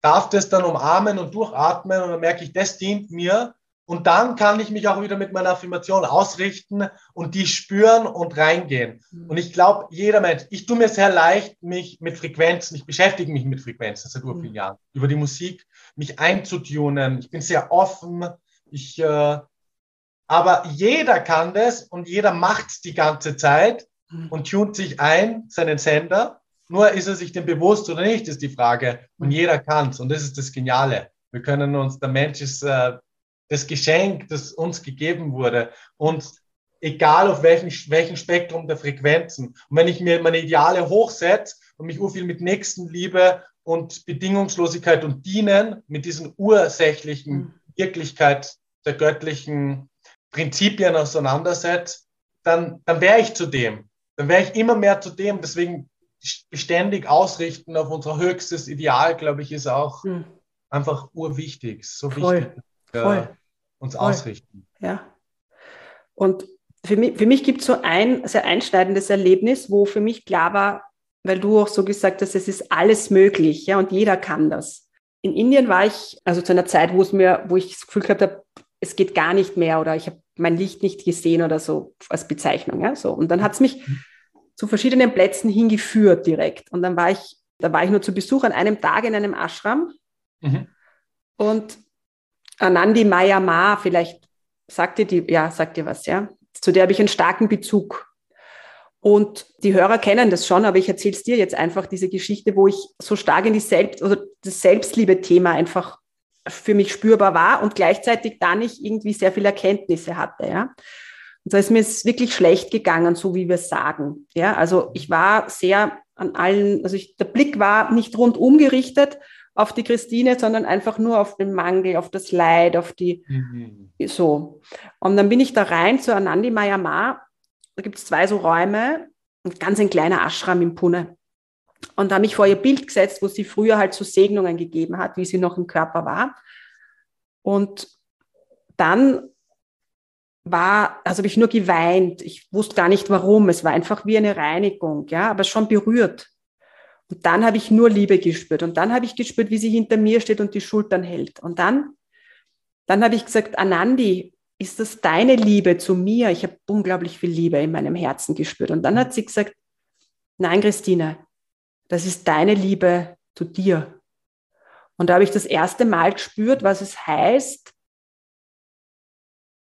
darf das dann umarmen und durchatmen und dann merke ich, das dient mir und dann kann ich mich auch wieder mit meiner Affirmation ausrichten und die spüren und reingehen. Mhm. Und ich glaube, jeder Mensch, ich tue mir sehr leicht, mich mit Frequenzen, ich beschäftige mich mit Frequenzen seit mhm. vielen Jahren, über die Musik, mich einzutunen. Ich bin sehr offen. Ich, äh, aber jeder kann das und jeder macht die ganze Zeit mhm. und tunt sich ein, seinen Sender. Nur ist er sich dem bewusst oder nicht, ist die Frage. Und mhm. jeder kann es. Und das ist das Geniale. Wir können uns, der Mensch ist äh, das Geschenk, das uns gegeben wurde. Und egal auf welchem, welchem Spektrum der Frequenzen. Und wenn ich mir meine Ideale hochsetze und mich viel mit Nächstenliebe und Bedingungslosigkeit und Dienen, mit diesen ursächlichen mhm. Wirklichkeit der göttlichen Prinzipien auseinandersetze, dann, dann wäre ich zu dem. Dann wäre ich immer mehr zu dem. Deswegen beständig ausrichten auf unser höchstes Ideal, glaube ich, ist auch mhm. einfach urwichtig. So Voll. wichtig äh, uns Voll. ausrichten. Ja. Und für mich, für mich gibt es so ein sehr einschneidendes Erlebnis, wo für mich klar war, weil du auch so gesagt hast, es ist alles möglich, ja, und jeder kann das. In Indien war ich, also zu einer Zeit, wo es mir, wo ich das Gefühl gehabt habe, es geht gar nicht mehr oder ich habe mein Licht nicht gesehen oder so als Bezeichnung, ja, so. Und dann hat es mich mhm. zu verschiedenen Plätzen hingeführt direkt. Und dann war ich, da war ich nur zu Besuch an einem Tag in einem Ashram. Mhm. Und Anandi Mayama, vielleicht sagt ihr die, ja, sagt ihr was, ja. Zu der habe ich einen starken Bezug. Und die Hörer kennen das schon, aber ich erzähle es dir jetzt einfach, diese Geschichte, wo ich so stark in die Selbst, also das Selbstliebe-Thema einfach für mich spürbar war und gleichzeitig da nicht irgendwie sehr viele Erkenntnisse hatte, ja. Und da ist mir es wirklich schlecht gegangen, so wie wir es sagen. Ja, also ich war sehr an allen, also ich, der Blick war nicht rundum gerichtet, auf die Christine, sondern einfach nur auf den Mangel, auf das Leid, auf die, mhm. so. Und dann bin ich da rein zu Anandi Mayama. Da gibt es zwei so Räume, und ganz ein kleiner Ashram im Pune. Und da habe ich vor ihr Bild gesetzt, wo sie früher halt so Segnungen gegeben hat, wie sie noch im Körper war. Und dann war, also habe ich nur geweint. Ich wusste gar nicht warum. Es war einfach wie eine Reinigung, ja, aber schon berührt. Und dann habe ich nur Liebe gespürt. Und dann habe ich gespürt, wie sie hinter mir steht und die Schultern hält. Und dann, dann habe ich gesagt, Anandi, ist das deine Liebe zu mir? Ich habe unglaublich viel Liebe in meinem Herzen gespürt. Und dann hat sie gesagt, nein, Christine, das ist deine Liebe zu dir. Und da habe ich das erste Mal gespürt, was es heißt,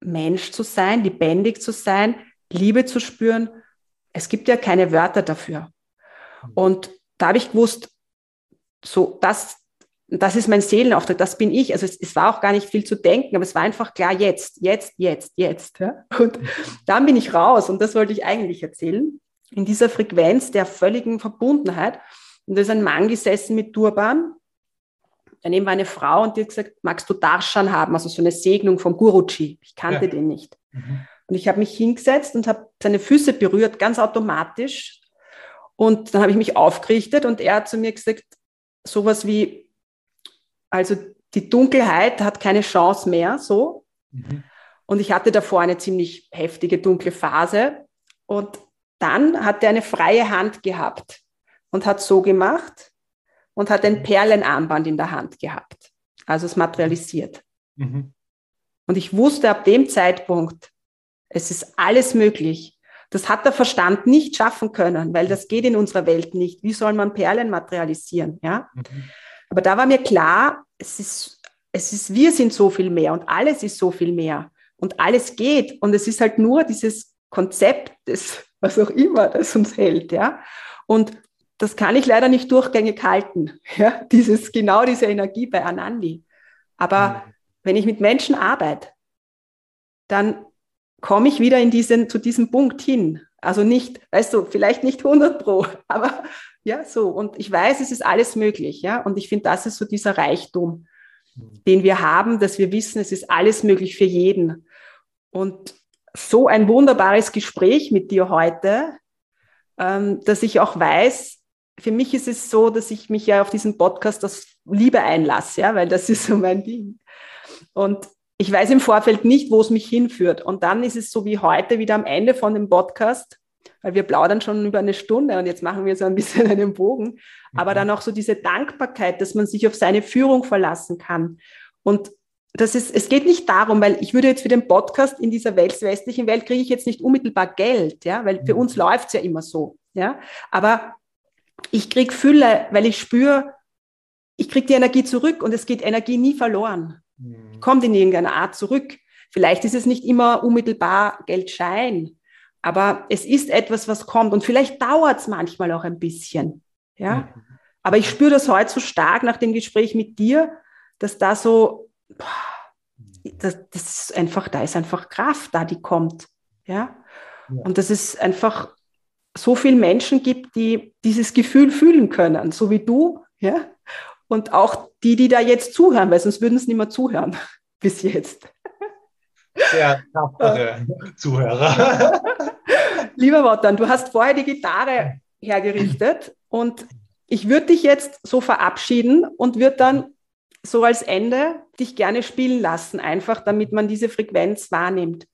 Mensch zu sein, lebendig zu sein, Liebe zu spüren. Es gibt ja keine Wörter dafür. Und da habe ich gewusst, so, das, das ist mein Seelenauftrag, das bin ich. Also es, es, war auch gar nicht viel zu denken, aber es war einfach klar, jetzt, jetzt, jetzt, jetzt. Ja? Und dann bin ich raus und das wollte ich eigentlich erzählen, in dieser Frequenz der völligen Verbundenheit. Und da ist ein Mann gesessen mit Turban, daneben war eine Frau und die hat gesagt, magst du Darshan haben, also so eine Segnung vom Guruji. Ich kannte ja. den nicht. Mhm. Und ich habe mich hingesetzt und habe seine Füße berührt, ganz automatisch, und dann habe ich mich aufgerichtet und er hat zu mir gesagt, sowas wie, also die Dunkelheit hat keine Chance mehr, so. Mhm. Und ich hatte davor eine ziemlich heftige dunkle Phase. Und dann hat er eine freie Hand gehabt und hat so gemacht und hat ein mhm. Perlenarmband in der Hand gehabt. Also es materialisiert. Mhm. Und ich wusste ab dem Zeitpunkt, es ist alles möglich. Das hat der Verstand nicht schaffen können, weil das geht in unserer Welt nicht. Wie soll man Perlen materialisieren? Ja? Mhm. Aber da war mir klar, es ist, es ist, wir sind so viel mehr und alles ist so viel mehr und alles geht. Und es ist halt nur dieses Konzept des, was auch immer, das uns hält. Ja? Und das kann ich leider nicht durchgängig halten. Ja? Dieses, genau diese Energie bei Anandi. Aber mhm. wenn ich mit Menschen arbeite, dann komme ich wieder in diesen, zu diesem Punkt hin. Also nicht, weißt du, vielleicht nicht 100 pro, aber ja, so. Und ich weiß, es ist alles möglich, ja. Und ich finde, das ist so dieser Reichtum, den wir haben, dass wir wissen, es ist alles möglich für jeden. Und so ein wunderbares Gespräch mit dir heute, ähm, dass ich auch weiß, für mich ist es so, dass ich mich ja auf diesen Podcast aus Liebe einlasse, ja, weil das ist so mein Ding. Und ich weiß im Vorfeld nicht, wo es mich hinführt. Und dann ist es so wie heute wieder am Ende von dem Podcast, weil wir plaudern schon über eine Stunde und jetzt machen wir so ein bisschen einen Bogen. Aber mhm. dann auch so diese Dankbarkeit, dass man sich auf seine Führung verlassen kann. Und das ist, es geht nicht darum, weil ich würde jetzt für den Podcast in dieser westlichen Welt kriege ich jetzt nicht unmittelbar Geld, ja, weil für mhm. uns läuft es ja immer so, ja. Aber ich kriege Fülle, weil ich spüre, ich kriege die Energie zurück und es geht Energie nie verloren. Mhm. Kommt in irgendeiner Art zurück. Vielleicht ist es nicht immer unmittelbar Geldschein, aber es ist etwas, was kommt und vielleicht dauert es manchmal auch ein bisschen. Ja? Mhm. Aber ich spüre das heute so stark nach dem Gespräch mit dir, dass da so, das, das ist einfach, da ist einfach Kraft da, die kommt. Ja? ja. Und dass es einfach so viele Menschen gibt, die dieses Gefühl fühlen können, so wie du, ja, und auch die, die da jetzt zuhören, weil sonst würden es nicht mehr zuhören bis jetzt. Sehr tapfere Zuhörer. Lieber Wotan, du hast vorher die Gitarre hergerichtet und ich würde dich jetzt so verabschieden und würde dann so als Ende dich gerne spielen lassen, einfach damit man diese Frequenz wahrnimmt.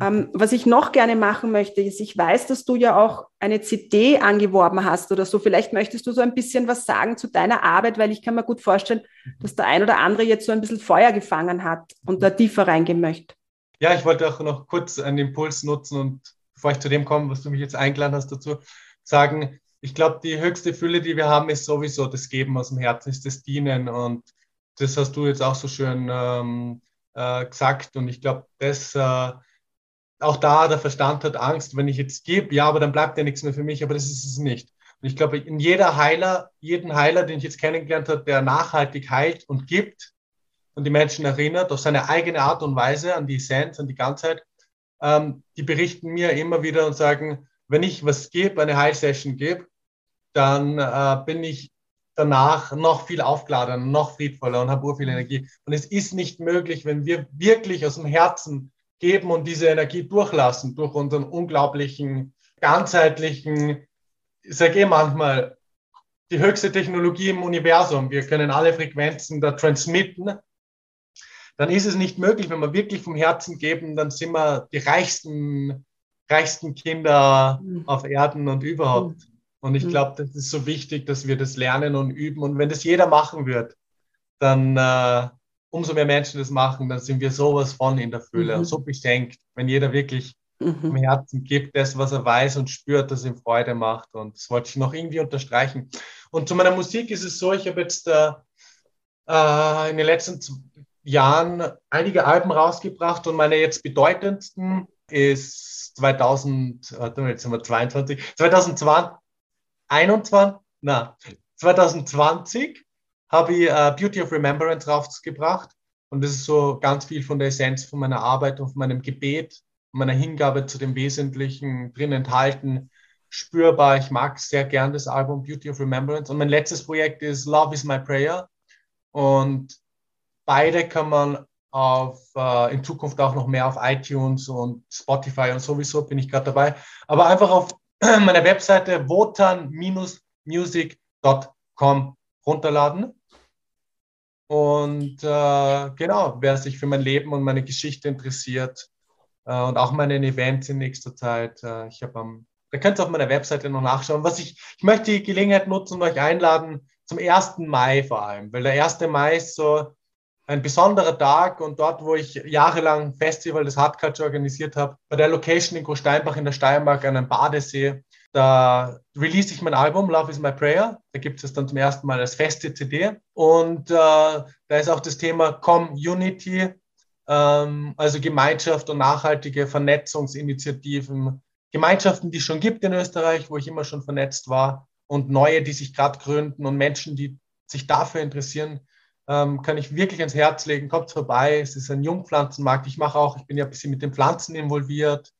Ähm, was ich noch gerne machen möchte, ist, ich weiß, dass du ja auch eine CD angeworben hast oder so. Vielleicht möchtest du so ein bisschen was sagen zu deiner Arbeit, weil ich kann mir gut vorstellen, dass der ein oder andere jetzt so ein bisschen Feuer gefangen hat und da tiefer reingehen möchte. Ja, ich wollte auch noch kurz einen Impuls nutzen und bevor ich zu dem komme, was du mich jetzt eingeladen hast dazu, sagen, ich glaube, die höchste Fülle, die wir haben, ist sowieso das Geben aus dem Herzen, ist das Dienen. Und das hast du jetzt auch so schön ähm, äh, gesagt. Und ich glaube, das, äh, auch da der Verstand hat Angst, wenn ich jetzt gebe, ja, aber dann bleibt ja nichts mehr für mich, aber das ist es nicht. Und ich glaube, in jeder Heiler, jeden Heiler, den ich jetzt kennengelernt habe, der nachhaltig heilt und gibt und die Menschen erinnert, auf seine eigene Art und Weise an die Essenz, an die Ganzheit, ähm, die berichten mir immer wieder und sagen, wenn ich was gebe, eine Heilsession gebe, dann äh, bin ich danach noch viel aufgeladener, noch friedvoller und habe viel Energie. Und es ist nicht möglich, wenn wir wirklich aus dem Herzen geben und diese Energie durchlassen durch unseren unglaublichen, ganzheitlichen, ich sage eh manchmal, die höchste Technologie im Universum. Wir können alle Frequenzen da transmitten dann ist es nicht möglich, wenn wir wirklich vom Herzen geben, dann sind wir die reichsten, reichsten Kinder mhm. auf Erden und überhaupt. Mhm. Und ich mhm. glaube, das ist so wichtig, dass wir das lernen und üben. Und wenn das jeder machen wird, dann äh, umso mehr Menschen das machen, dann sind wir sowas von in der Fülle mhm. und so beschenkt, wenn jeder wirklich mhm. im Herzen gibt, das, was er weiß und spürt, das ihm Freude macht. Und das wollte ich noch irgendwie unterstreichen. Und zu meiner Musik ist es so, ich habe jetzt äh, äh, in den letzten Jahren einige Alben rausgebracht und meine jetzt bedeutendsten ist 2000, warte mal, jetzt sind wir 22, 2020, 21, na, 2020 habe ich uh, Beauty of Remembrance rausgebracht und das ist so ganz viel von der Essenz von meiner Arbeit und von meinem Gebet, meiner Hingabe zu dem Wesentlichen drin enthalten, spürbar. Ich mag sehr gern das Album Beauty of Remembrance und mein letztes Projekt ist Love is My Prayer und Beide kann man auf, äh, in Zukunft auch noch mehr auf iTunes und Spotify und sowieso bin ich gerade dabei. Aber einfach auf meiner Webseite wotan-music.com runterladen. Und äh, genau, wer sich für mein Leben und meine Geschichte interessiert äh, und auch meine Events in nächster Zeit, äh, ich habe am, da könnt ihr auf meiner Webseite noch nachschauen. Was ich, ich möchte die Gelegenheit nutzen und euch einladen zum 1. Mai vor allem, weil der 1. Mai ist so ein besonderer Tag und dort, wo ich jahrelang Festival des Hardculture organisiert habe, bei der Location in Großsteinbach in der Steiermark an einem Badesee, da release ich mein Album Love is My Prayer. Da gibt es dann zum ersten Mal als feste CD. Und äh, da ist auch das Thema Community, ähm, also Gemeinschaft und nachhaltige Vernetzungsinitiativen. Gemeinschaften, die es schon gibt in Österreich, wo ich immer schon vernetzt war und neue, die sich gerade gründen und Menschen, die sich dafür interessieren, ähm, kann ich wirklich ans Herz legen. Kommt vorbei. Es ist ein Jungpflanzenmarkt. Ich mache auch, ich bin ja ein bisschen mit den Pflanzen involviert.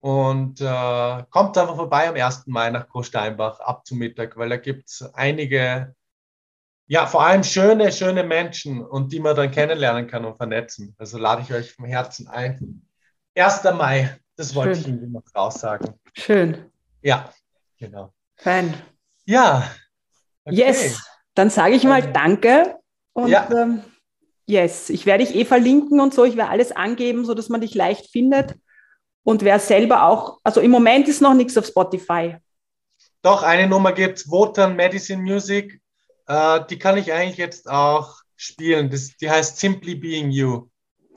Und äh, kommt einfach vorbei am 1. Mai nach Großsteinbach ab zum Mittag, weil da gibt es einige, ja, vor allem schöne, schöne Menschen und die man dann kennenlernen kann und vernetzen. Also lade ich euch vom Herzen ein. 1. Mai, das wollte Schön. ich Ihnen noch raussagen. Schön. Ja, genau. Fein. Ja. Okay. Yes, dann sage ich mal Danke und ja. ähm, yes, ich werde dich eh verlinken und so. Ich werde alles angeben, sodass man dich leicht findet. Und wer selber auch, also im Moment ist noch nichts auf Spotify. Doch, eine Nummer gibt es, Wotan Medicine Music. Äh, die kann ich eigentlich jetzt auch spielen. Das, die heißt Simply Being You.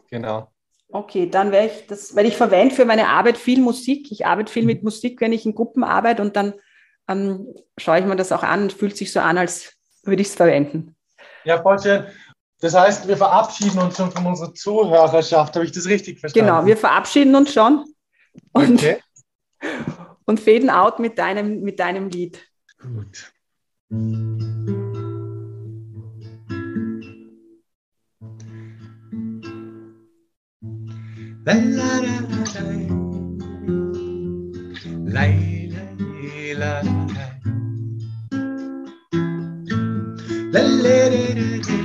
Genau. Okay, dann werde ich das, weil ich verwende für meine Arbeit viel Musik. Ich arbeite viel mit Musik, wenn ich in Gruppen arbeite und dann ähm, schaue ich mir das auch an und fühlt sich so an, als würde ich es verwenden. Ja, voll schön. Das heißt, wir verabschieden uns schon von unserer Zuhörerschaft. Habe ich das richtig verstanden? Genau, wir verabschieden uns schon und, okay. und faden out mit deinem, mit deinem Lied. Gut. La la la la la la la la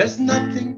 There's nothing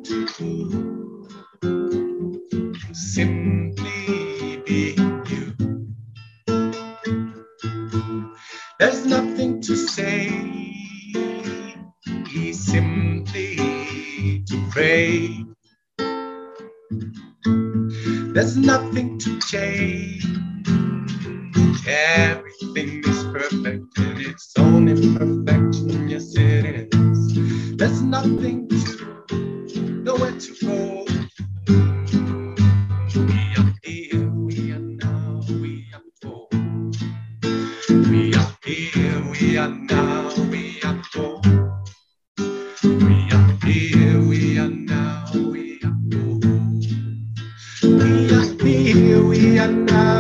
Yan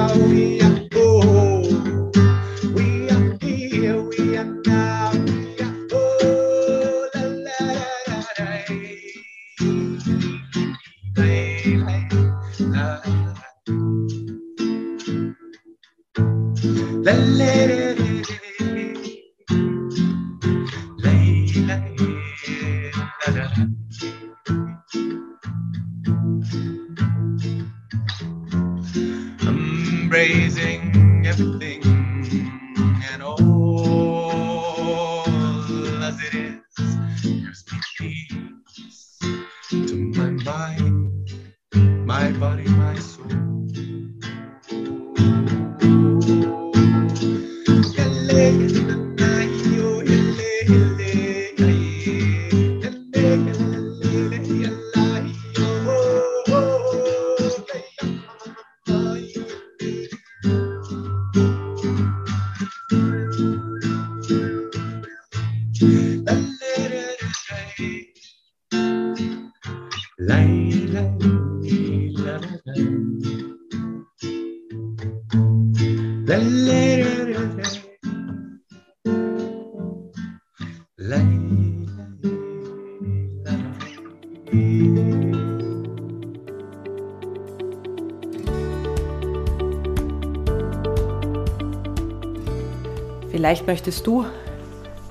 Vielleicht möchtest du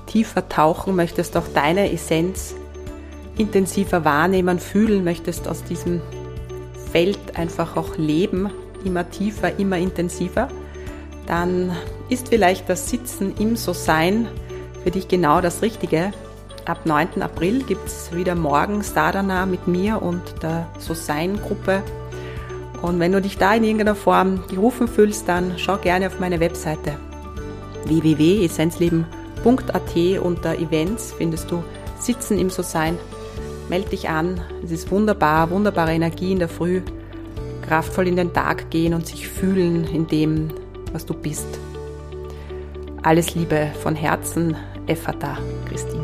tiefer tauchen, möchtest auch deine Essenz intensiver wahrnehmen, fühlen, möchtest aus diesem Feld einfach auch leben, immer tiefer, immer intensiver, dann ist vielleicht das Sitzen im So-Sein für dich genau das Richtige. Ab 9. April gibt es wieder morgen Sadhana mit mir und der So-Sein-Gruppe. Und wenn du dich da in irgendeiner Form gerufen fühlst, dann schau gerne auf meine Webseite www.essenzleben.at unter Events findest du Sitzen im So-Sein. Meld dich an, es ist wunderbar, wunderbare Energie in der Früh, kraftvoll in den Tag gehen und sich fühlen in dem, was du bist. Alles Liebe von Herzen, Effata, Christine.